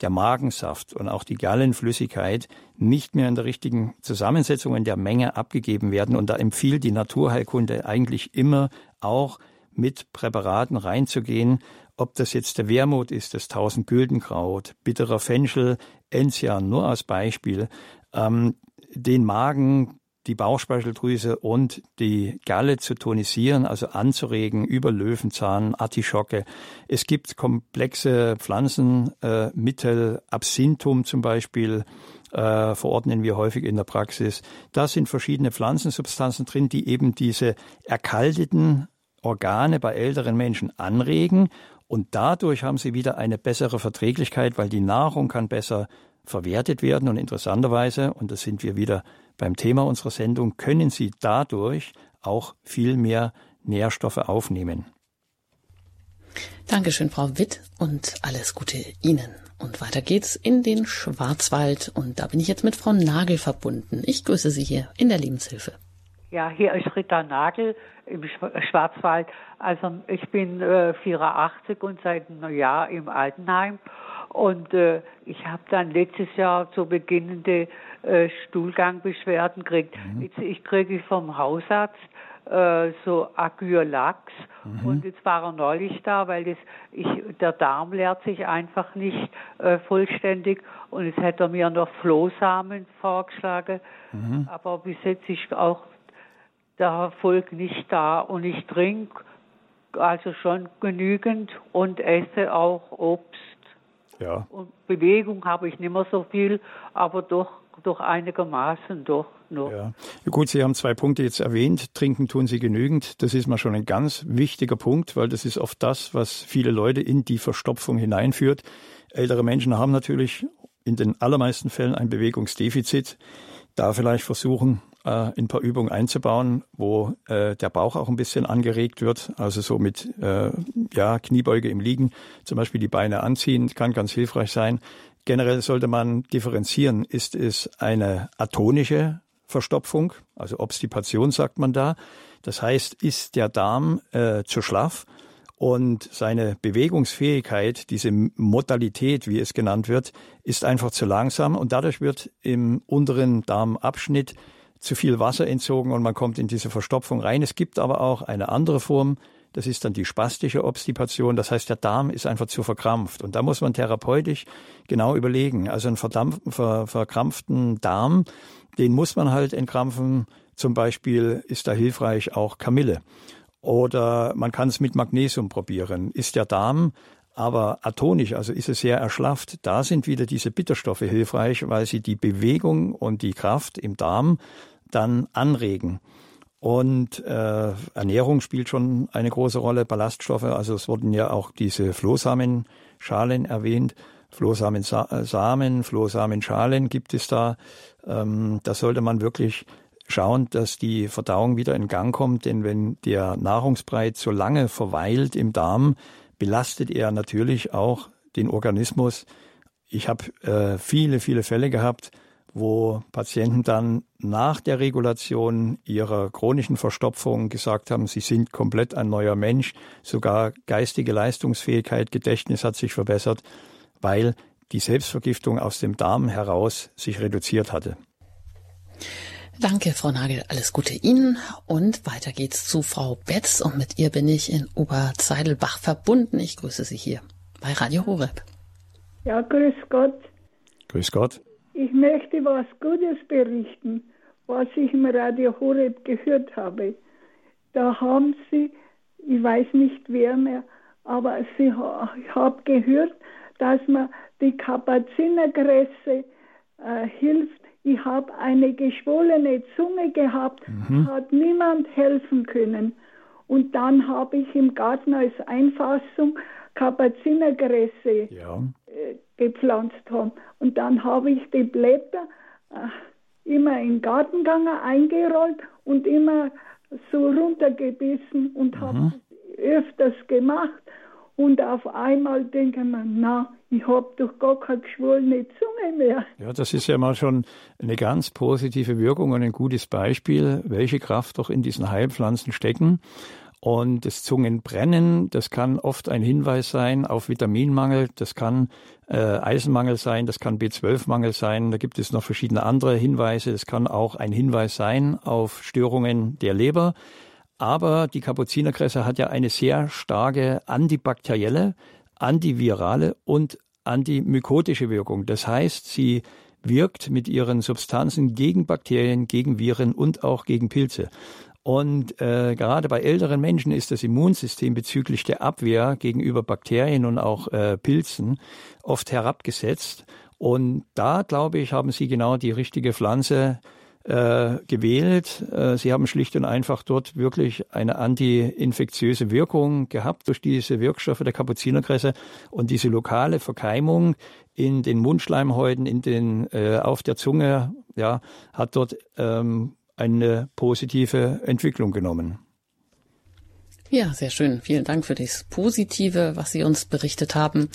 der Magensaft und auch die Gallenflüssigkeit nicht mehr in der richtigen Zusammensetzung in der Menge abgegeben werden. Und da empfiehlt die Naturheilkunde eigentlich immer auch mit Präparaten reinzugehen, ob das jetzt der Wermut ist, das Tausendgüldenkraut, bitterer Fenchel, Enzian, nur als Beispiel, ähm, den Magen die Bauchspeicheldrüse und die Galle zu tonisieren, also anzuregen über Löwenzahn, Artischocke. Es gibt komplexe Pflanzenmittel, äh, Absinthum zum Beispiel, äh, verordnen wir häufig in der Praxis. Da sind verschiedene Pflanzensubstanzen drin, die eben diese erkalteten Organe bei älteren Menschen anregen und dadurch haben sie wieder eine bessere Verträglichkeit, weil die Nahrung kann besser verwertet werden und interessanterweise, und das sind wir wieder beim Thema unserer Sendung, können Sie dadurch auch viel mehr Nährstoffe aufnehmen. Dankeschön, Frau Witt, und alles Gute Ihnen. Und weiter geht's in den Schwarzwald. Und da bin ich jetzt mit Frau Nagel verbunden. Ich grüße Sie hier in der Lebenshilfe. Ja, hier ist Rita Nagel im Schwarzwald. Also ich bin äh, 84 und seit einem Jahr im Altenheim und äh, ich habe dann letztes Jahr so beginnende äh, Stuhlgangbeschwerden gekriegt. Mhm. Jetzt, ich kriege vom Hausarzt äh, so Agylax mhm. und jetzt war er neulich da, weil das, ich, der Darm leert sich einfach nicht äh, vollständig und jetzt hätte er mir noch Flohsamen vorgeschlagen, mhm. aber bis jetzt ist auch der Erfolg nicht da und ich trinke also schon genügend und esse auch Obst ja. Und Bewegung habe ich nicht mehr so viel, aber doch, doch einigermaßen doch noch. Ja. Gut, Sie haben zwei Punkte jetzt erwähnt. Trinken tun Sie genügend. Das ist mal schon ein ganz wichtiger Punkt, weil das ist oft das, was viele Leute in die Verstopfung hineinführt. Ältere Menschen haben natürlich in den allermeisten Fällen ein Bewegungsdefizit. Da vielleicht versuchen, äh, ein paar Übungen einzubauen, wo äh, der Bauch auch ein bisschen angeregt wird. Also so mit äh, ja, Kniebeuge im Liegen, zum Beispiel die Beine anziehen, kann ganz hilfreich sein. Generell sollte man differenzieren. Ist es eine atonische Verstopfung, also Obstipation sagt man da. Das heißt, ist der Darm äh, zu schlaff und seine Bewegungsfähigkeit, diese Modalität, wie es genannt wird, ist einfach zu langsam und dadurch wird im unteren Darmabschnitt zu viel Wasser entzogen und man kommt in diese Verstopfung rein. Es gibt aber auch eine andere Form, das ist dann die spastische Obstipation. Das heißt, der Darm ist einfach zu verkrampft. Und da muss man therapeutisch genau überlegen. Also einen ver verkrampften Darm, den muss man halt entkrampfen. Zum Beispiel ist da hilfreich auch Kamille. Oder man kann es mit Magnesium probieren. Ist der Darm aber atonisch, also ist es sehr erschlafft. Da sind wieder diese Bitterstoffe hilfreich, weil sie die Bewegung und die Kraft im Darm dann anregen. Und äh, Ernährung spielt schon eine große Rolle, Ballaststoffe. Also es wurden ja auch diese Flohsamenschalen erwähnt. Flohsamensamen, Flohsamenschalen gibt es da. Ähm, da sollte man wirklich schauen, dass die Verdauung wieder in Gang kommt. Denn wenn der Nahrungsbrei zu lange verweilt im Darm, belastet er natürlich auch den Organismus. Ich habe äh, viele, viele Fälle gehabt, wo Patienten dann nach der Regulation ihrer chronischen Verstopfung gesagt haben, sie sind komplett ein neuer Mensch, sogar geistige Leistungsfähigkeit, Gedächtnis hat sich verbessert, weil die Selbstvergiftung aus dem Darm heraus sich reduziert hatte. Danke, Frau Nagel. Alles Gute Ihnen. Und weiter geht's zu Frau Betz. Und mit ihr bin ich in Oberzeidelbach verbunden. Ich grüße Sie hier bei Radio Horeb. Ja, grüß Gott. Grüß Gott. Ich möchte was Gutes berichten, was ich im Radio Horeb gehört habe. Da haben sie, ich weiß nicht wer mehr, aber sie, ich habe gehört, dass man die Kapuzinergräse äh, hilft. Ich habe eine geschwollene Zunge gehabt, mhm. hat niemand helfen können. Und dann habe ich im Garten als Einfassung Kapuzinergräse ja. äh, gepflanzt haben. Und dann habe ich die Blätter äh, immer in den Gartenganger eingerollt und immer so runtergebissen und mhm. habe öfters gemacht. Und auf einmal denken wir, na, ich habe doch gar keine geschwollene Zunge mehr. Ja, das ist ja mal schon eine ganz positive Wirkung und ein gutes Beispiel, welche Kraft doch in diesen Heilpflanzen stecken. Und das Zungenbrennen, das kann oft ein Hinweis sein auf Vitaminmangel, das kann äh, Eisenmangel sein, das kann B12-Mangel sein, da gibt es noch verschiedene andere Hinweise, das kann auch ein Hinweis sein auf Störungen der Leber. Aber die Kapuzinerkresse hat ja eine sehr starke antibakterielle, antivirale und antimykotische Wirkung. Das heißt, sie wirkt mit ihren Substanzen gegen Bakterien, gegen Viren und auch gegen Pilze. Und äh, gerade bei älteren Menschen ist das Immunsystem bezüglich der Abwehr gegenüber Bakterien und auch äh, Pilzen oft herabgesetzt. Und da, glaube ich, haben Sie genau die richtige Pflanze äh, gewählt. Äh, Sie haben schlicht und einfach dort wirklich eine anti-infektiöse Wirkung gehabt durch diese Wirkstoffe der Kapuzinerkresse und diese lokale Verkeimung in den Mundschleimhäuten, in den äh, auf der Zunge, ja, hat dort ähm, eine positive Entwicklung genommen. Ja, sehr schön. Vielen Dank für das Positive, was Sie uns berichtet haben.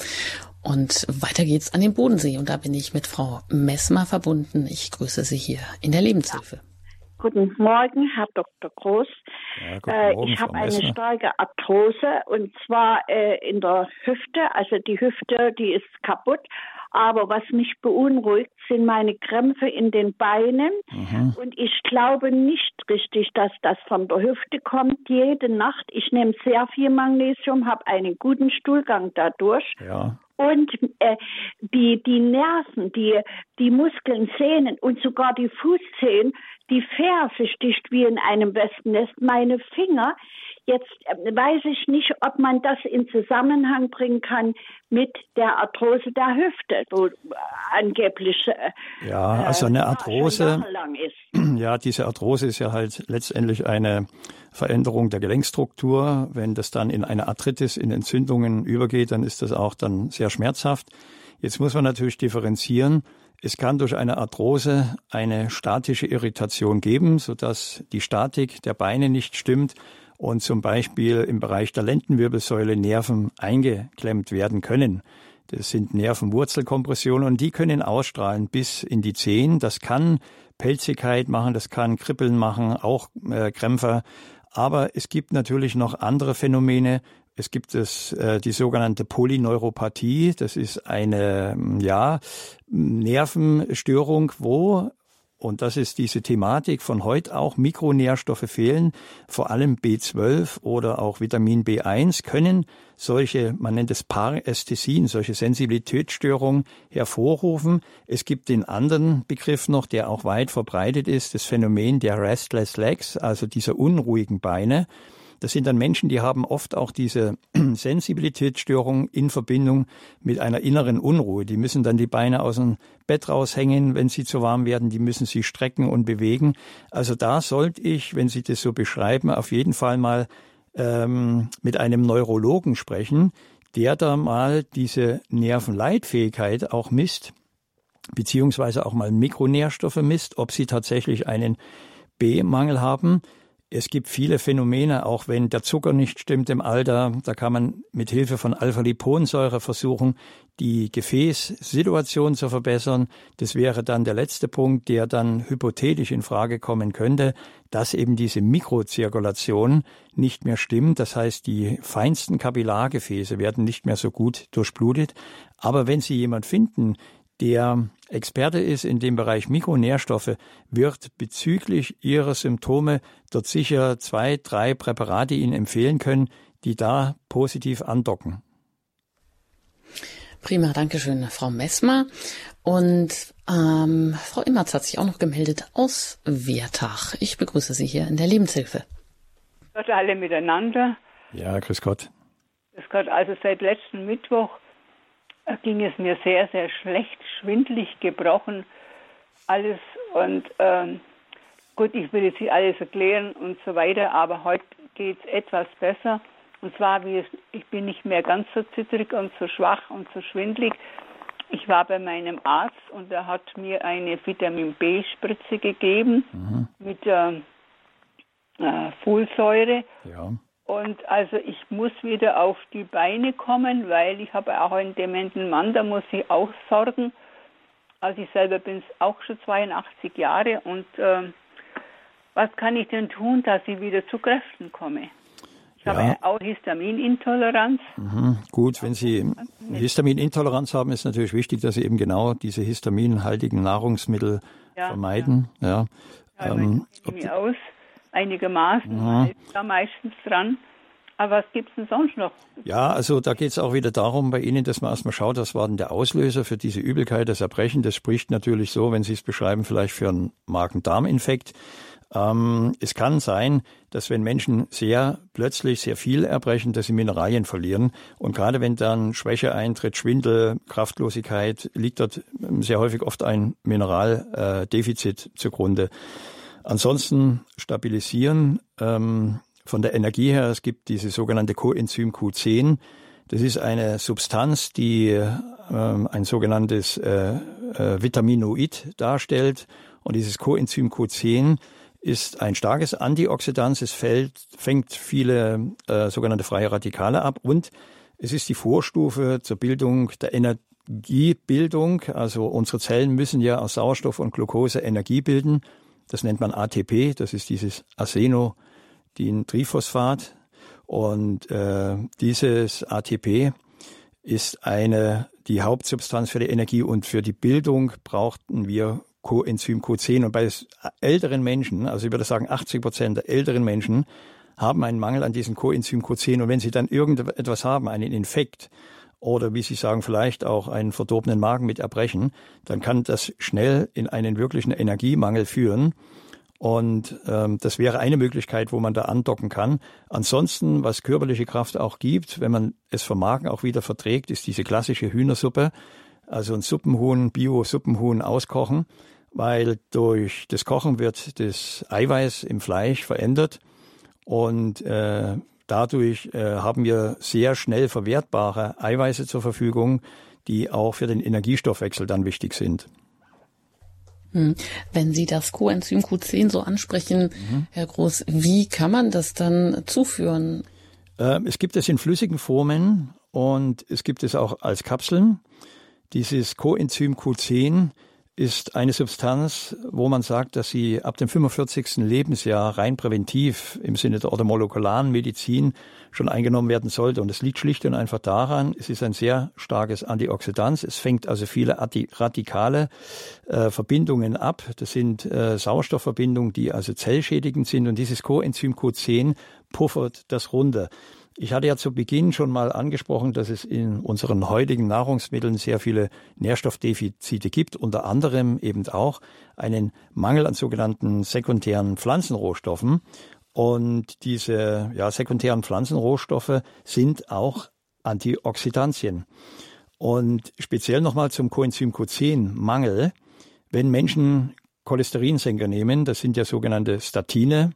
Und weiter geht's an den Bodensee. Und da bin ich mit Frau Messmer verbunden. Ich grüße Sie hier in der Lebenshilfe. Guten Morgen, Herr Dr. Groß. Ja, äh, ich habe eine starke Arthrose und zwar äh, in der Hüfte. Also die Hüfte, die ist kaputt. Aber was mich beunruhigt, sind meine Krämpfe in den Beinen. Mhm. Und ich glaube nicht richtig, dass das von der Hüfte kommt. Jede Nacht, ich nehme sehr viel Magnesium, habe einen guten Stuhlgang dadurch. Ja. Und äh, die, die Nerven, die, die Muskeln, Sehnen und sogar die Fußzehen, die Ferse sticht wie in einem Wespennest. Meine Finger, Jetzt ähm, weiß ich nicht, ob man das in Zusammenhang bringen kann mit der Arthrose der Hüfte, wo äh, angeblich äh, ja, also eine Arthrose. Ja, diese Arthrose ist ja halt letztendlich eine Veränderung der Gelenkstruktur. Wenn das dann in eine Arthritis, in Entzündungen übergeht, dann ist das auch dann sehr schmerzhaft. Jetzt muss man natürlich differenzieren. Es kann durch eine Arthrose eine statische Irritation geben, sodass die Statik der Beine nicht stimmt und zum Beispiel im Bereich der Lendenwirbelsäule Nerven eingeklemmt werden können. Das sind Nervenwurzelkompressionen und die können ausstrahlen bis in die Zehen. Das kann Pelzigkeit machen, das kann Kribbeln machen, auch äh, Krämpfe. Aber es gibt natürlich noch andere Phänomene. Es gibt es äh, die sogenannte Polyneuropathie. Das ist eine ja Nervenstörung, wo und das ist diese Thematik von heute auch. Mikronährstoffe fehlen, vor allem B12 oder auch Vitamin B1 können solche, man nennt es Parästhesien, solche Sensibilitätsstörungen hervorrufen. Es gibt den anderen Begriff noch, der auch weit verbreitet ist, das Phänomen der Restless Legs, also dieser unruhigen Beine. Das sind dann Menschen, die haben oft auch diese Sensibilitätsstörung in Verbindung mit einer inneren Unruhe. Die müssen dann die Beine aus dem Bett raushängen, wenn sie zu warm werden. Die müssen sich strecken und bewegen. Also da sollte ich, wenn Sie das so beschreiben, auf jeden Fall mal ähm, mit einem Neurologen sprechen, der da mal diese Nervenleitfähigkeit auch misst, beziehungsweise auch mal Mikronährstoffe misst, ob sie tatsächlich einen B-Mangel haben. Es gibt viele Phänomene, auch wenn der Zucker nicht stimmt im Alter, da kann man mit Hilfe von Alpha-Liponsäure versuchen, die Gefäßsituation zu verbessern. Das wäre dann der letzte Punkt, der dann hypothetisch in Frage kommen könnte, dass eben diese Mikrozirkulation nicht mehr stimmt. Das heißt, die feinsten Kapillargefäße werden nicht mehr so gut durchblutet. Aber wenn Sie jemand finden, der Experte ist in dem Bereich Mikronährstoffe, wird bezüglich Ihrer Symptome dort sicher zwei, drei Präparate Ihnen empfehlen können, die da positiv andocken. Prima, danke schön, Frau Messmer. Und ähm, Frau Immerz hat sich auch noch gemeldet aus Wertach. Ich begrüße Sie hier in der Lebenshilfe. Gott alle miteinander. Ja, grüß Gott. Grüß Gott, also seit letzten Mittwoch ging es mir sehr, sehr schlecht, schwindlig, gebrochen, alles. Und ähm, gut, ich will jetzt nicht alles erklären und so weiter, aber heute geht es etwas besser. Und zwar, wie es, ich bin nicht mehr ganz so zittrig und so schwach und so schwindlig. Ich war bei meinem Arzt und er hat mir eine Vitamin B-Spritze gegeben mhm. mit äh, äh, Folsäure. Ja. Und also ich muss wieder auf die Beine kommen, weil ich habe auch einen dementen Mann, da muss ich auch sorgen. Also ich selber bin auch schon 82 Jahre und äh, was kann ich denn tun, dass ich wieder zu Kräften komme? Ich ja. habe auch Histaminintoleranz. Mhm. Gut, wenn Sie Histaminintoleranz haben, ist natürlich wichtig, dass Sie eben genau diese histaminhaltigen Nahrungsmittel ja, vermeiden. Ja. ja. Ähm, ich aus einigermaßen, mhm. da meistens dran. Aber was gibt es denn sonst noch? Ja, also da geht es auch wieder darum bei Ihnen, dass man erstmal schaut, was war denn der Auslöser für diese Übelkeit, das Erbrechen. Das spricht natürlich so, wenn Sie es beschreiben, vielleicht für einen Magen-Darm-Infekt. Ähm, es kann sein, dass wenn Menschen sehr plötzlich sehr viel erbrechen, dass sie Mineralien verlieren. Und gerade wenn dann Schwäche eintritt, Schwindel, Kraftlosigkeit, liegt dort sehr häufig oft ein Mineraldefizit zugrunde. Ansonsten stabilisieren ähm, von der Energie her, es gibt diese sogenannte Coenzym Q10. Das ist eine Substanz, die äh, ein sogenanntes äh, äh, Vitaminoid darstellt. Und dieses Coenzym Q10 ist ein starkes Antioxidant. Es fällt, fängt viele äh, sogenannte freie Radikale ab und es ist die Vorstufe zur Bildung der Energiebildung. Also unsere Zellen müssen ja aus Sauerstoff und Glucose Energie bilden. Das nennt man ATP, das ist dieses Arsenodin-Triphosphat. Und äh, dieses ATP ist eine die Hauptsubstanz für die Energie und für die Bildung brauchten wir Coenzym Q10. Und bei älteren Menschen, also ich würde sagen 80 Prozent der älteren Menschen, haben einen Mangel an diesem Coenzym Q10. Und wenn sie dann irgendetwas haben, einen Infekt, oder wie Sie sagen, vielleicht auch einen verdorbenen Magen mit Erbrechen, dann kann das schnell in einen wirklichen Energiemangel führen. Und ähm, das wäre eine Möglichkeit, wo man da andocken kann. Ansonsten, was körperliche Kraft auch gibt, wenn man es vom Magen auch wieder verträgt, ist diese klassische Hühnersuppe. Also ein Suppenhuhn, Bio-Suppenhuhn auskochen, weil durch das Kochen wird das Eiweiß im Fleisch verändert. Und äh, Dadurch äh, haben wir sehr schnell verwertbare Eiweiße zur Verfügung, die auch für den Energiestoffwechsel dann wichtig sind. Hm. Wenn Sie das Coenzym Q10 so ansprechen, mhm. Herr Groß, wie kann man das dann zuführen? Äh, es gibt es in flüssigen Formen und es gibt es auch als Kapseln. Dieses Coenzym Q10 ist eine Substanz, wo man sagt, dass sie ab dem 45. Lebensjahr rein präventiv im Sinne der orthomolekularen Medizin schon eingenommen werden sollte. Und es liegt schlicht und einfach daran, es ist ein sehr starkes Antioxidant. Es fängt also viele radikale äh, Verbindungen ab. Das sind äh, Sauerstoffverbindungen, die also zellschädigend sind. Und dieses Coenzym Q10 puffert das runter. Ich hatte ja zu Beginn schon mal angesprochen, dass es in unseren heutigen Nahrungsmitteln sehr viele Nährstoffdefizite gibt, unter anderem eben auch einen Mangel an sogenannten sekundären Pflanzenrohstoffen. Und diese ja, sekundären Pflanzenrohstoffe sind auch Antioxidantien. Und speziell nochmal zum Coenzym Q10-Mangel. Wenn Menschen Cholesterinsenker nehmen, das sind ja sogenannte Statine,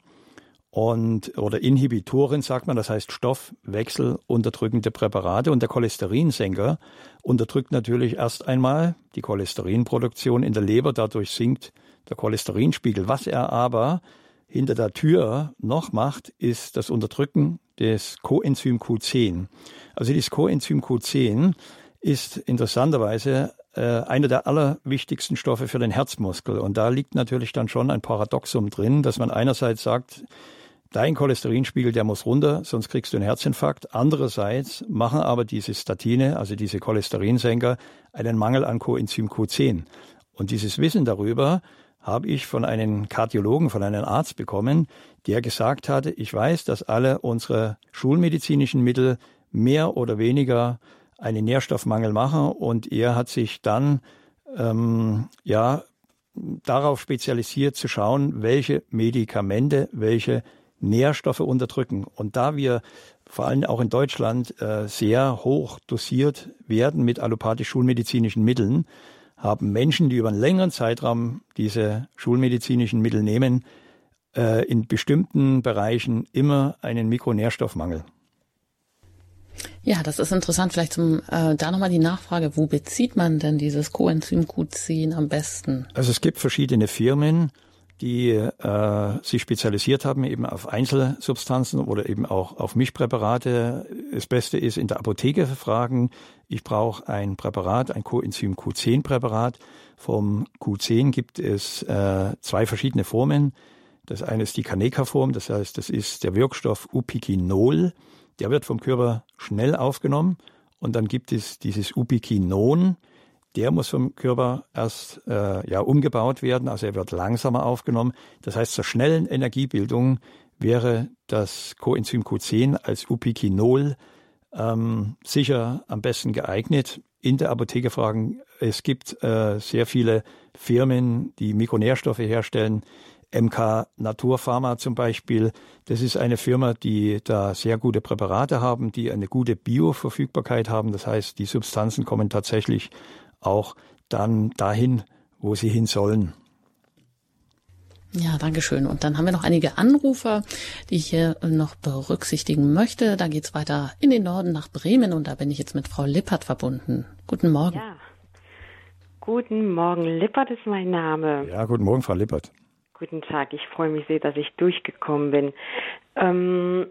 und oder Inhibitoren sagt man, das heißt stoffwechselunterdrückende Präparate und der Cholesterinsenker unterdrückt natürlich erst einmal die Cholesterinproduktion in der Leber, dadurch sinkt der Cholesterinspiegel. Was er aber hinter der Tür noch macht, ist das Unterdrücken des Coenzym Q10. Also dieses Coenzym Q10 ist interessanterweise äh, einer der allerwichtigsten Stoffe für den Herzmuskel. Und da liegt natürlich dann schon ein Paradoxum drin, dass man einerseits sagt, Dein Cholesterinspiegel, der muss runter, sonst kriegst du einen Herzinfarkt. Andererseits machen aber diese Statine, also diese Cholesterinsenker, einen Mangel an Coenzym Q10. Und dieses Wissen darüber habe ich von einem Kardiologen, von einem Arzt bekommen, der gesagt hatte, ich weiß, dass alle unsere schulmedizinischen Mittel mehr oder weniger einen Nährstoffmangel machen und er hat sich dann ähm, ja darauf spezialisiert zu schauen, welche Medikamente, welche Nährstoffe unterdrücken. Und da wir vor allem auch in Deutschland äh, sehr hoch dosiert werden mit allopathisch-schulmedizinischen Mitteln, haben Menschen, die über einen längeren Zeitraum diese schulmedizinischen Mittel nehmen, äh, in bestimmten Bereichen immer einen Mikronährstoffmangel. Ja, das ist interessant. Vielleicht zum, äh, da nochmal die Nachfrage, wo bezieht man denn dieses Coenzym Q10 am besten? Also es gibt verschiedene Firmen, die äh, sich spezialisiert haben eben auf Einzelsubstanzen oder eben auch auf Mischpräparate. Das Beste ist in der Apotheke fragen, ich brauche ein Präparat, ein Coenzym Q10-Präparat. Vom Q10 gibt es äh, zwei verschiedene Formen. Das eine ist die Kaneka-Form, das heißt, das ist der Wirkstoff Upikinol. Der wird vom Körper schnell aufgenommen und dann gibt es dieses Upikinon, der muss vom Körper erst äh, ja, umgebaut werden, also er wird langsamer aufgenommen. Das heißt, zur schnellen Energiebildung wäre das Coenzym Q10 als Upikinol ähm, sicher am besten geeignet. In der Apotheke fragen, es gibt äh, sehr viele Firmen, die Mikronährstoffe herstellen. MK Naturpharma zum Beispiel, das ist eine Firma, die da sehr gute Präparate haben, die eine gute Bioverfügbarkeit haben. Das heißt, die Substanzen kommen tatsächlich auch dann dahin, wo sie hin sollen. Ja, danke schön. Und dann haben wir noch einige Anrufer, die ich hier noch berücksichtigen möchte. Da geht's weiter in den Norden nach Bremen und da bin ich jetzt mit Frau Lippert verbunden. Guten Morgen. Ja. Guten Morgen. Lippert ist mein Name. Ja, guten Morgen, Frau Lippert. Guten Tag. Ich freue mich sehr, dass ich durchgekommen bin. Ähm,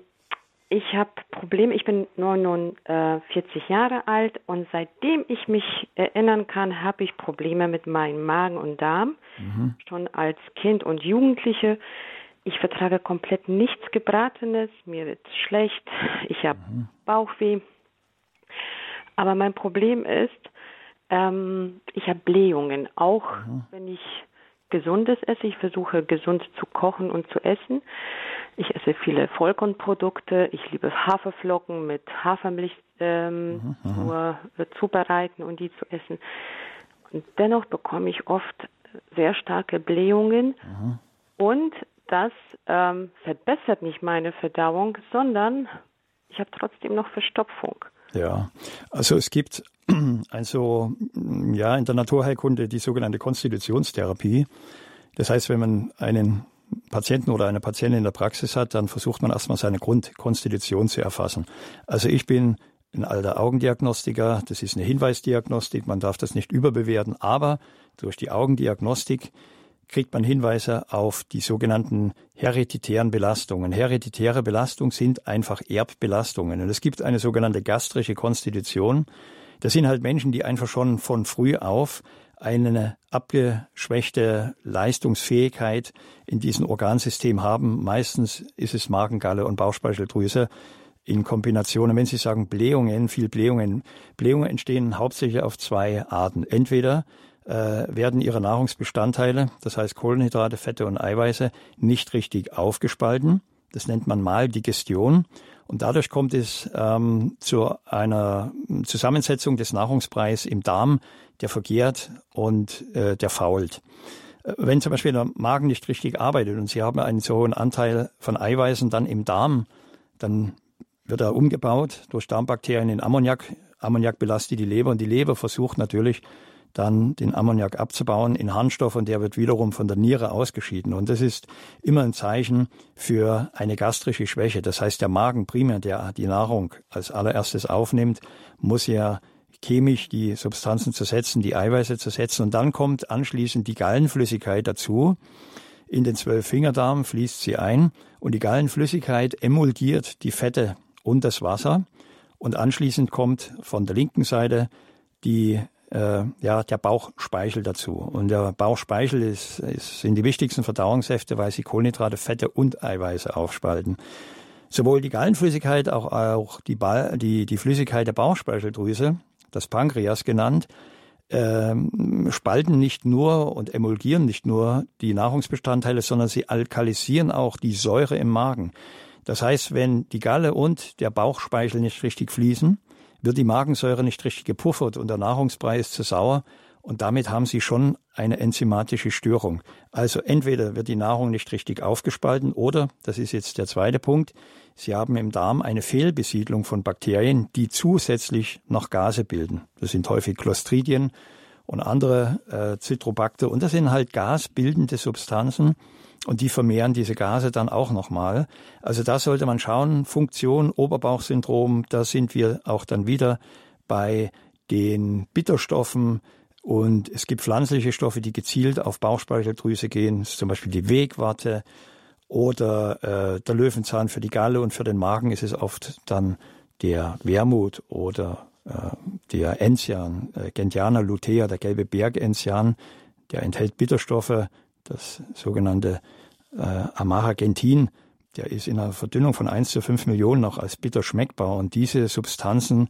ich habe Probleme, ich bin 49 Jahre alt und seitdem ich mich erinnern kann, habe ich Probleme mit meinem Magen und Darm. Mhm. Schon als Kind und Jugendliche. Ich vertrage komplett nichts Gebratenes, mir wird schlecht, ich habe mhm. Bauchweh. Aber mein Problem ist, ähm, ich habe Blähungen, auch mhm. wenn ich Gesundes esse. Ich versuche gesund zu kochen und zu essen. Ich esse viele Vollkornprodukte. Ich liebe Haferflocken mit Hafermilch ähm, mhm, nur, äh, zubereiten und die zu essen. Und dennoch bekomme ich oft sehr starke Blähungen. Mhm. Und das ähm, verbessert nicht meine Verdauung, sondern ich habe trotzdem noch Verstopfung. Ja, also es gibt also ja in der Naturheilkunde die sogenannte Konstitutionstherapie. Das heißt, wenn man einen Patienten oder eine Patientin in der Praxis hat, dann versucht man erstmal seine Grundkonstitution zu erfassen. Also ich bin ein alter Augendiagnostiker, das ist eine Hinweisdiagnostik, man darf das nicht überbewerten, aber durch die Augendiagnostik kriegt man Hinweise auf die sogenannten hereditären Belastungen. Hereditäre Belastungen sind einfach Erbbelastungen. Und es gibt eine sogenannte gastrische Konstitution. Das sind halt Menschen, die einfach schon von früh auf eine abgeschwächte Leistungsfähigkeit in diesem Organsystem haben. Meistens ist es Magengalle und Bauchspeicheldrüse in Kombination. wenn Sie sagen Blähungen, viel Blähungen, Blähungen entstehen hauptsächlich auf zwei Arten. Entweder werden ihre Nahrungsbestandteile, das heißt Kohlenhydrate, Fette und Eiweiße, nicht richtig aufgespalten. Das nennt man Maldigestion. Und dadurch kommt es ähm, zu einer Zusammensetzung des Nahrungspreis im Darm, der vergehrt und äh, der fault. Äh, wenn zum Beispiel der Magen nicht richtig arbeitet und Sie haben einen so hohen Anteil von Eiweißen dann im Darm, dann wird er umgebaut durch Darmbakterien in Ammoniak. Ammoniak belastet die Leber und die Leber versucht natürlich dann den Ammoniak abzubauen in Harnstoff und der wird wiederum von der Niere ausgeschieden. Und das ist immer ein Zeichen für eine gastrische Schwäche. Das heißt, der Magen primär, der die Nahrung als allererstes aufnimmt, muss ja chemisch die Substanzen zersetzen, die Eiweiße zersetzen und dann kommt anschließend die Gallenflüssigkeit dazu. In den Zwölffingerdarm fließt sie ein und die Gallenflüssigkeit emulgiert die Fette und das Wasser und anschließend kommt von der linken Seite die äh, ja, der Bauchspeichel dazu. Und der Bauchspeichel ist, ist, sind die wichtigsten Verdauungssäfte, weil sie Kohlenhydrate, Fette und Eiweiße aufspalten. Sowohl die Gallenflüssigkeit, auch, auch die, ba die, die Flüssigkeit der Bauchspeicheldrüse, das Pankreas genannt, ähm, spalten nicht nur und emulgieren nicht nur die Nahrungsbestandteile, sondern sie alkalisieren auch die Säure im Magen. Das heißt, wenn die Galle und der Bauchspeichel nicht richtig fließen, wird die Magensäure nicht richtig gepuffert und der Nahrungsbrei ist zu sauer und damit haben Sie schon eine enzymatische Störung. Also entweder wird die Nahrung nicht richtig aufgespalten oder, das ist jetzt der zweite Punkt, Sie haben im Darm eine Fehlbesiedlung von Bakterien, die zusätzlich noch Gase bilden. Das sind häufig Clostridien und andere äh, Citrobacter und das sind halt gasbildende Substanzen, und die vermehren diese Gase dann auch nochmal. Also da sollte man schauen, Funktion, Oberbauchsyndrom, da sind wir auch dann wieder bei den Bitterstoffen, und es gibt pflanzliche Stoffe, die gezielt auf Bauchspeicheldrüse gehen, zum Beispiel die Wegwarte oder äh, der Löwenzahn für die Galle. Und für den Magen ist es oft dann der Wermut oder äh, der Enzian, äh, Gentiana lutea, der gelbe Bergenzian, der enthält Bitterstoffe, das sogenannte äh, Amara gentin, der ist in einer Verdünnung von 1 zu 5 Millionen noch als bitter schmeckbar und diese Substanzen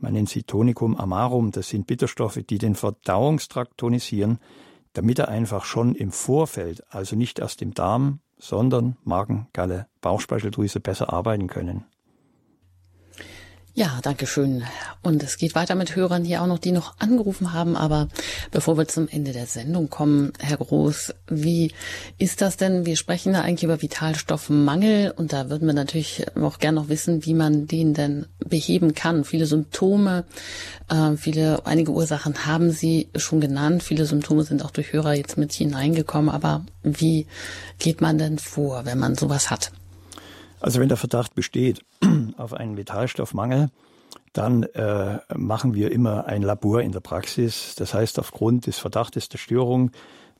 man nennt sie Tonicum amarum. Das sind Bitterstoffe, die den Verdauungstrakt tonisieren, damit er einfach schon im Vorfeld, also nicht erst im Darm, sondern Magen, Galle, Bauchspeicheldrüse besser arbeiten können. Ja, danke schön. Und es geht weiter mit Hörern hier auch noch, die noch angerufen haben. Aber bevor wir zum Ende der Sendung kommen, Herr Groß, wie ist das denn? Wir sprechen da eigentlich über Vitalstoffmangel und da würden wir natürlich auch gerne noch wissen, wie man den denn beheben kann. Viele Symptome, äh, viele, einige Ursachen haben Sie schon genannt. Viele Symptome sind auch durch Hörer jetzt mit hineingekommen. Aber wie geht man denn vor, wenn man sowas hat? Also wenn der Verdacht besteht auf einen Vitalstoffmangel, dann äh, machen wir immer ein Labor in der Praxis. Das heißt, aufgrund des Verdachtes der Störung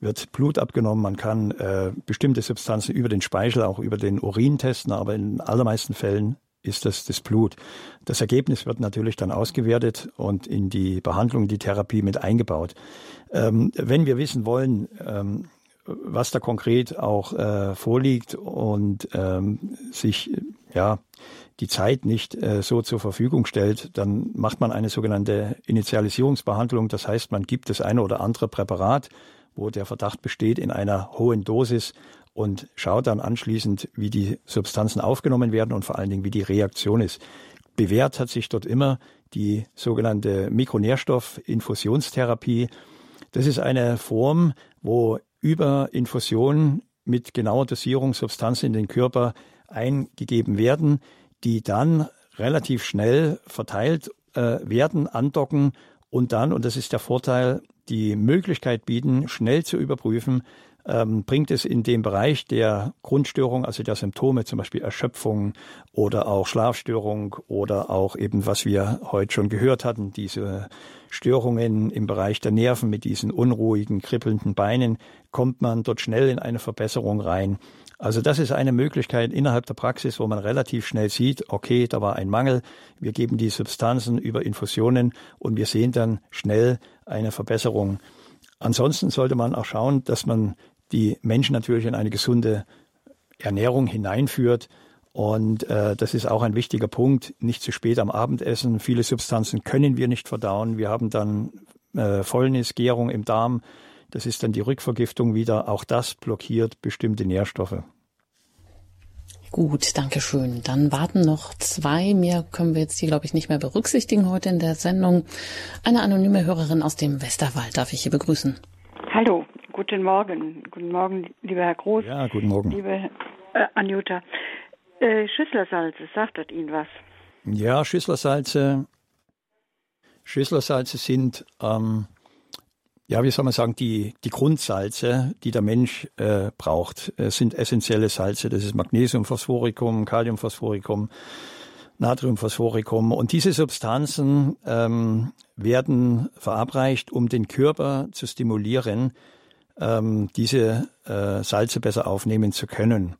wird Blut abgenommen. Man kann äh, bestimmte Substanzen über den Speichel, auch über den Urin testen, aber in allermeisten Fällen ist das das Blut. Das Ergebnis wird natürlich dann ausgewertet und in die Behandlung, die Therapie mit eingebaut. Ähm, wenn wir wissen wollen, ähm, was da konkret auch äh, vorliegt und ähm, sich ja die Zeit nicht äh, so zur Verfügung stellt, dann macht man eine sogenannte Initialisierungsbehandlung. Das heißt, man gibt das eine oder andere Präparat, wo der Verdacht besteht, in einer hohen Dosis und schaut dann anschließend, wie die Substanzen aufgenommen werden und vor allen Dingen, wie die Reaktion ist. Bewährt hat sich dort immer die sogenannte Mikronährstoffinfusionstherapie. Das ist eine Form, wo über Infusion mit genauer Dosierung Substanzen in den Körper eingegeben werden, die dann relativ schnell verteilt äh, werden, andocken und dann, und das ist der Vorteil, die Möglichkeit bieten, schnell zu überprüfen, ähm, bringt es in dem Bereich der Grundstörung, also der Symptome, zum Beispiel Erschöpfung oder auch Schlafstörung oder auch eben, was wir heute schon gehört hatten, diese Störungen im Bereich der Nerven mit diesen unruhigen, kribbelnden Beinen, kommt man dort schnell in eine Verbesserung rein. Also das ist eine Möglichkeit innerhalb der Praxis, wo man relativ schnell sieht, okay, da war ein Mangel, wir geben die Substanzen über Infusionen und wir sehen dann schnell eine Verbesserung. Ansonsten sollte man auch schauen, dass man die Menschen natürlich in eine gesunde Ernährung hineinführt. Und äh, das ist auch ein wichtiger Punkt. Nicht zu spät am Abendessen. Viele Substanzen können wir nicht verdauen. Wir haben dann äh, Fäulnis, Gärung im Darm. Das ist dann die Rückvergiftung wieder. Auch das blockiert bestimmte Nährstoffe. Gut, danke schön. Dann warten noch zwei. Mehr können wir jetzt hier, glaube ich, nicht mehr berücksichtigen heute in der Sendung. Eine anonyme Hörerin aus dem Westerwald darf ich hier begrüßen. Hallo, guten Morgen. Guten Morgen, lieber Herr Groß. Ja, guten Morgen. Liebe äh, Anjuta. Äh, Schüsslersalze, sagt das Ihnen was? Ja, Schüsslersalze. Schüsslersalze sind, ähm, ja, wie soll man sagen, die, die Grundsalze, die der Mensch äh, braucht, äh, sind essentielle Salze. Das ist Magnesium, Phosphoricum, Kaliumphosphoricum, Natriumphosphoricum. Und diese Substanzen ähm, werden verabreicht, um den Körper zu stimulieren, ähm, diese äh, Salze besser aufnehmen zu können.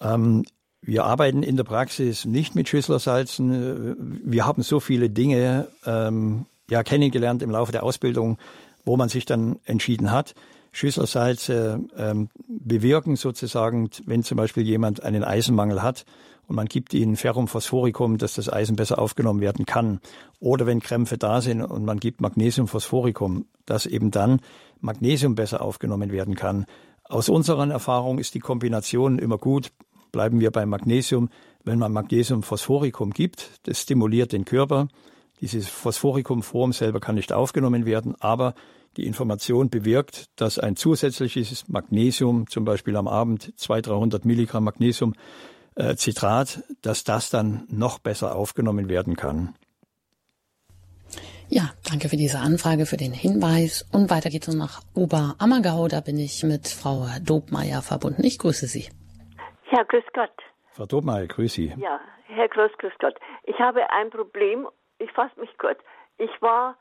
Ähm, wir arbeiten in der Praxis nicht mit Schüsslersalzen. Wir haben so viele Dinge ähm, ja, kennengelernt im Laufe der Ausbildung, wo man sich dann entschieden hat. Schüsslersalze ähm, bewirken sozusagen, wenn zum Beispiel jemand einen Eisenmangel hat und man gibt ihnen Ferrum Phosphoricum, dass das Eisen besser aufgenommen werden kann. Oder wenn Krämpfe da sind und man gibt Magnesium Phosphoricum, dass eben dann Magnesium besser aufgenommen werden kann. Aus unseren Erfahrungen ist die Kombination immer gut. Bleiben wir beim Magnesium. Wenn man Magnesium Phosphoricum gibt, das stimuliert den Körper. Dieses Phosphoricum-Form selber kann nicht aufgenommen werden, aber die Information bewirkt, dass ein zusätzliches Magnesium, zum Beispiel am Abend 200, 300 Milligramm Magnesium, äh, Zitrat, dass das dann noch besser aufgenommen werden kann. Ja, danke für diese Anfrage, für den Hinweis. Und weiter geht's nun nach Oberammergau. Da bin ich mit Frau Dobmeier verbunden. Ich grüße Sie. Ja, grüß Gott. Frau Dobmeier, grüße Sie. Ja, Herr Groß, grüß Gott. Ich habe ein Problem. Ich fasse mich kurz. Ich war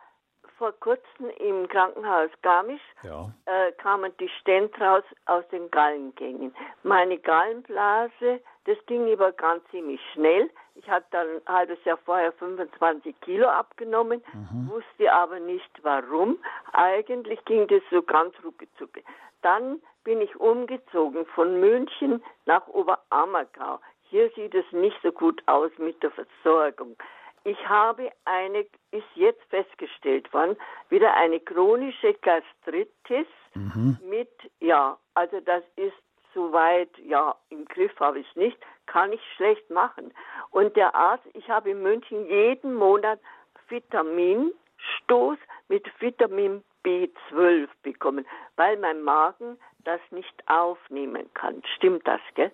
vor kurzem im Krankenhaus Garmisch, ja. äh, kamen die Stände raus aus den Gallengängen. Meine Gallenblase, das ging aber ganz ziemlich schnell. Ich hatte dann ein halbes Jahr vorher 25 Kilo abgenommen, mhm. wusste aber nicht warum. Eigentlich ging das so ganz ruckezucke. Dann bin ich umgezogen von München nach Oberammergau. Hier sieht es nicht so gut aus mit der Versorgung. Ich habe eine, ist jetzt festgestellt worden, wieder eine chronische Gastritis mhm. mit, ja, also das ist soweit, ja, im Griff habe ich es nicht, kann ich schlecht machen. Und der Arzt, ich habe in München jeden Monat Vitaminstoß mit Vitamin B12 bekommen, weil mein Magen das nicht aufnehmen kann. Stimmt das, gell?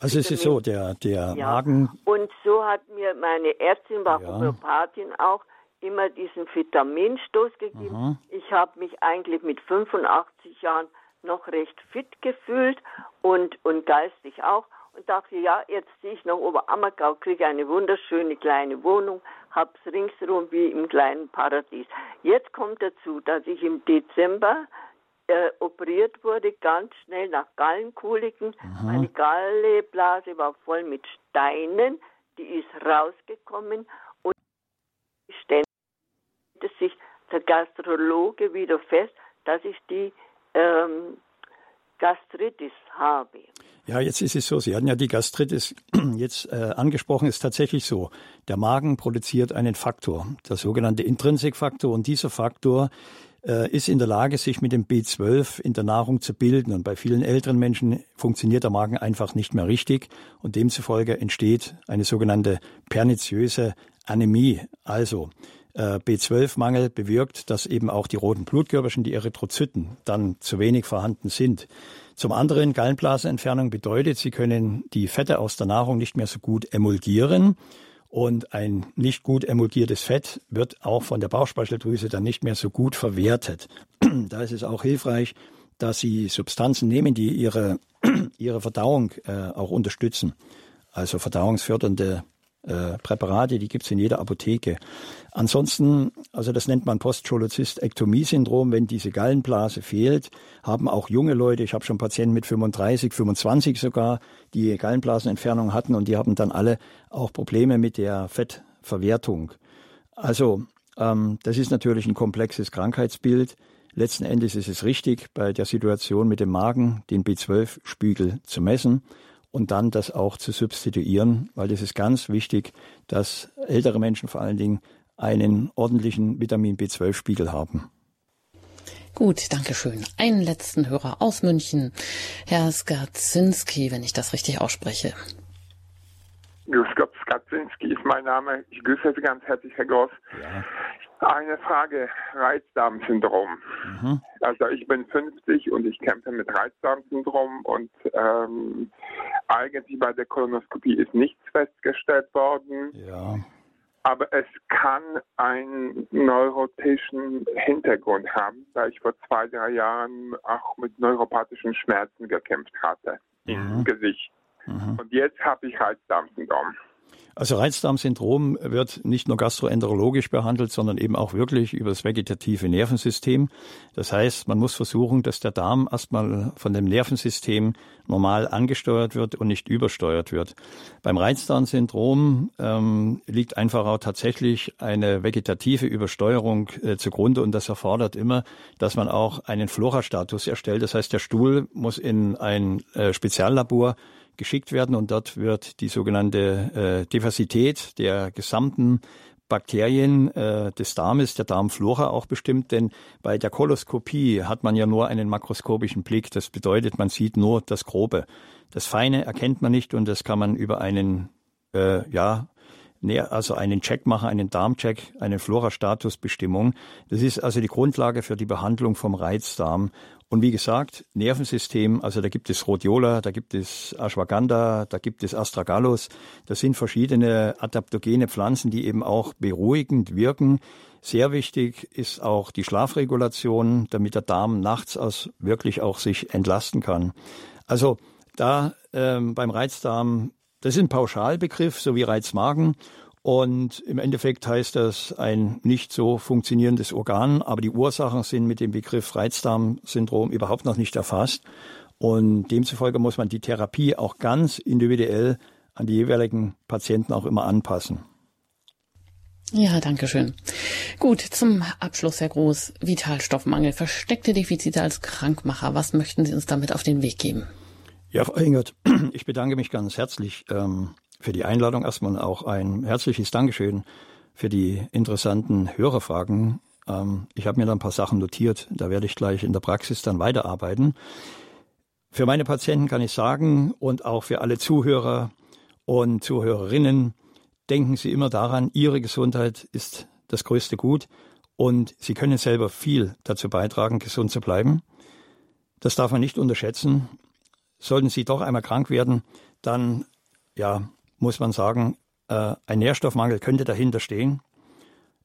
Also es ist so, der, der ja. Magen. Und so hat mir meine Ärztin, war ja. Homöopathin auch, immer diesen Vitaminstoß gegeben. Mhm. Ich habe mich eigentlich mit 85 Jahren noch recht fit gefühlt und, und geistig auch und dachte, ja, jetzt ziehe ich nach Oberammergau, kriege eine wunderschöne kleine Wohnung, hab's ringsherum wie im kleinen Paradies. Jetzt kommt dazu, dass ich im Dezember äh, operiert wurde, ganz schnell nach Gallenkuligen. Mhm. Meine Galleblase war voll mit Steinen, die ist rausgekommen und stellte sich der Gastrologe wieder fest, dass ich die ähm, Gastritis habe. Ja, jetzt ist es so, Sie hatten ja die Gastritis jetzt äh, angesprochen, ist tatsächlich so. Der Magen produziert einen Faktor, der sogenannte Intrinsikfaktor, und dieser Faktor äh, ist in der Lage, sich mit dem B12 in der Nahrung zu bilden. Und bei vielen älteren Menschen funktioniert der Magen einfach nicht mehr richtig und demzufolge entsteht eine sogenannte perniziöse Anämie. Also B12-Mangel bewirkt, dass eben auch die roten Blutkörperchen, die Erythrozyten, dann zu wenig vorhanden sind. Zum anderen, Gallenblasenentfernung bedeutet, sie können die Fette aus der Nahrung nicht mehr so gut emulgieren. Und ein nicht gut emulgiertes Fett wird auch von der Bauchspeicheldrüse dann nicht mehr so gut verwertet. da ist es auch hilfreich, dass Sie Substanzen nehmen, die Ihre, ihre Verdauung äh, auch unterstützen. Also verdauungsfördernde äh, Präparate, die gibt es in jeder Apotheke. Ansonsten, also das nennt man Postcholozystektomie-Syndrom, wenn diese Gallenblase fehlt, haben auch junge Leute, ich habe schon Patienten mit 35, 25 sogar, die Gallenblasenentfernung hatten und die haben dann alle auch Probleme mit der Fettverwertung. Also ähm, das ist natürlich ein komplexes Krankheitsbild. Letzten Endes ist es richtig, bei der Situation mit dem Magen den B12-Spiegel zu messen und dann das auch zu substituieren, weil es ist ganz wichtig, dass ältere Menschen vor allen Dingen einen ordentlichen Vitamin B12-Spiegel haben. Gut, danke schön. Einen letzten Hörer aus München, Herr Skatzinski, wenn ich das richtig ausspreche. Grüß Skatzinski ist mein Name. Ich grüße Sie ganz herzlich, Herr Gross. Ja. Eine Frage, Reizdarmsyndrom. Mhm. Also ich bin 50 und ich kämpfe mit Reizdarmsyndrom und ähm, eigentlich bei der Kolonoskopie ist nichts festgestellt worden. Ja. Aber es kann einen neurotischen Hintergrund haben, da ich vor zwei, drei Jahren auch mit neuropathischen Schmerzen gekämpft hatte mhm. im Gesicht. Mhm. Und jetzt habe ich Reizdarmsyndrom. Also Reizdarmsyndrom wird nicht nur gastroenterologisch behandelt, sondern eben auch wirklich über das vegetative Nervensystem. Das heißt, man muss versuchen, dass der Darm erstmal von dem Nervensystem normal angesteuert wird und nicht übersteuert wird. Beim Reizdarmsyndrom ähm, liegt einfach auch tatsächlich eine vegetative Übersteuerung äh, zugrunde und das erfordert immer, dass man auch einen Flora-Status erstellt. Das heißt, der Stuhl muss in ein äh, Speziallabor geschickt werden und dort wird die sogenannte äh, Diversität der gesamten Bakterien äh, des Darmes, der Darmflora auch bestimmt, denn bei der Koloskopie hat man ja nur einen makroskopischen Blick. Das bedeutet, man sieht nur das Grobe. Das Feine erkennt man nicht und das kann man über einen, äh, ja, also einen Check machen, einen Darmcheck, eine Flora-Statusbestimmung. Das ist also die Grundlage für die Behandlung vom Reizdarm. Und wie gesagt, Nervensystem, also da gibt es Rhodiola, da gibt es Ashwagandha, da gibt es Astragalus. Das sind verschiedene adaptogene Pflanzen, die eben auch beruhigend wirken. Sehr wichtig ist auch die Schlafregulation, damit der Darm nachts aus wirklich auch sich entlasten kann. Also da ähm, beim Reizdarm, das ist ein Pauschalbegriff, so wie Reizmagen. Und im Endeffekt heißt das ein nicht so funktionierendes Organ, aber die Ursachen sind mit dem Begriff Reizdarmsyndrom überhaupt noch nicht erfasst. Und demzufolge muss man die Therapie auch ganz individuell an die jeweiligen Patienten auch immer anpassen. Ja, danke schön. Gut, zum Abschluss, Herr Groß. Vitalstoffmangel, versteckte Defizite als Krankmacher. Was möchten Sie uns damit auf den Weg geben? Ja, Frau Ingert, ich bedanke mich ganz herzlich ähm, für die Einladung erstmal auch ein herzliches Dankeschön für die interessanten Hörerfragen. Ähm, ich habe mir da ein paar Sachen notiert, da werde ich gleich in der Praxis dann weiterarbeiten. Für meine Patienten kann ich sagen und auch für alle Zuhörer und Zuhörerinnen, denken Sie immer daran, Ihre Gesundheit ist das größte Gut und Sie können selber viel dazu beitragen, gesund zu bleiben. Das darf man nicht unterschätzen. Sollten Sie doch einmal krank werden, dann ja, muss man sagen, äh, ein Nährstoffmangel könnte dahinter stehen.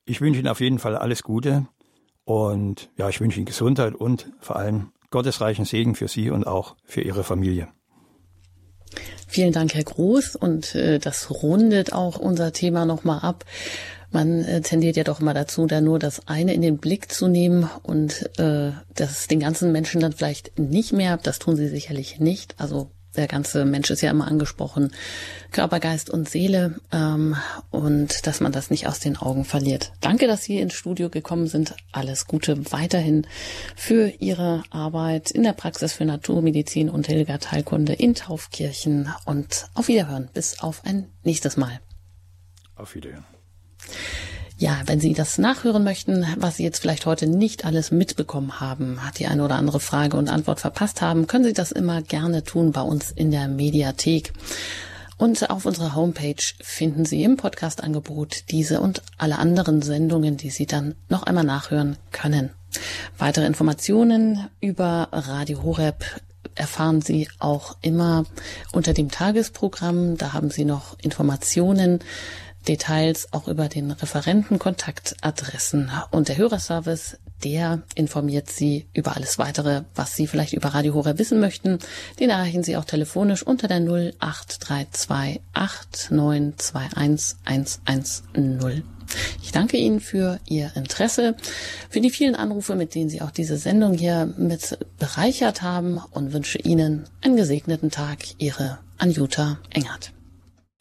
Ich wünsche Ihnen auf jeden Fall alles Gute und ja, ich wünsche Ihnen Gesundheit und vor allem gottesreichen Segen für Sie und auch für Ihre Familie. Vielen Dank, Herr Groß. Und äh, das rundet auch unser Thema nochmal ab. Man äh, tendiert ja doch immer dazu, da nur das eine in den Blick zu nehmen und äh, das den ganzen Menschen dann vielleicht nicht mehr. Das tun sie sicherlich nicht. Also der ganze Mensch ist ja immer angesprochen, Körper, Geist und Seele ähm, und dass man das nicht aus den Augen verliert. Danke, dass Sie ins Studio gekommen sind. Alles Gute weiterhin für Ihre Arbeit in der Praxis für Naturmedizin und Hilgerteilkunde in Taufkirchen und auf Wiederhören. Bis auf ein nächstes Mal. Auf Wiederhören. Ja, wenn Sie das nachhören möchten, was Sie jetzt vielleicht heute nicht alles mitbekommen haben, hat die eine oder andere Frage und Antwort verpasst haben, können Sie das immer gerne tun bei uns in der Mediathek. Und auf unserer Homepage finden Sie im Podcast-Angebot diese und alle anderen Sendungen, die Sie dann noch einmal nachhören können. Weitere Informationen über Radio Horeb erfahren Sie auch immer unter dem Tagesprogramm. Da haben Sie noch Informationen Details auch über den Referentenkontaktadressen und der Hörerservice, der informiert Sie über alles weitere, was Sie vielleicht über Radio Horeb wissen möchten. Den erreichen Sie auch telefonisch unter der 08328 8921 110. Ich danke Ihnen für Ihr Interesse, für die vielen Anrufe, mit denen Sie auch diese Sendung hier mit bereichert haben und wünsche Ihnen einen gesegneten Tag. Ihre Anjuta Engert.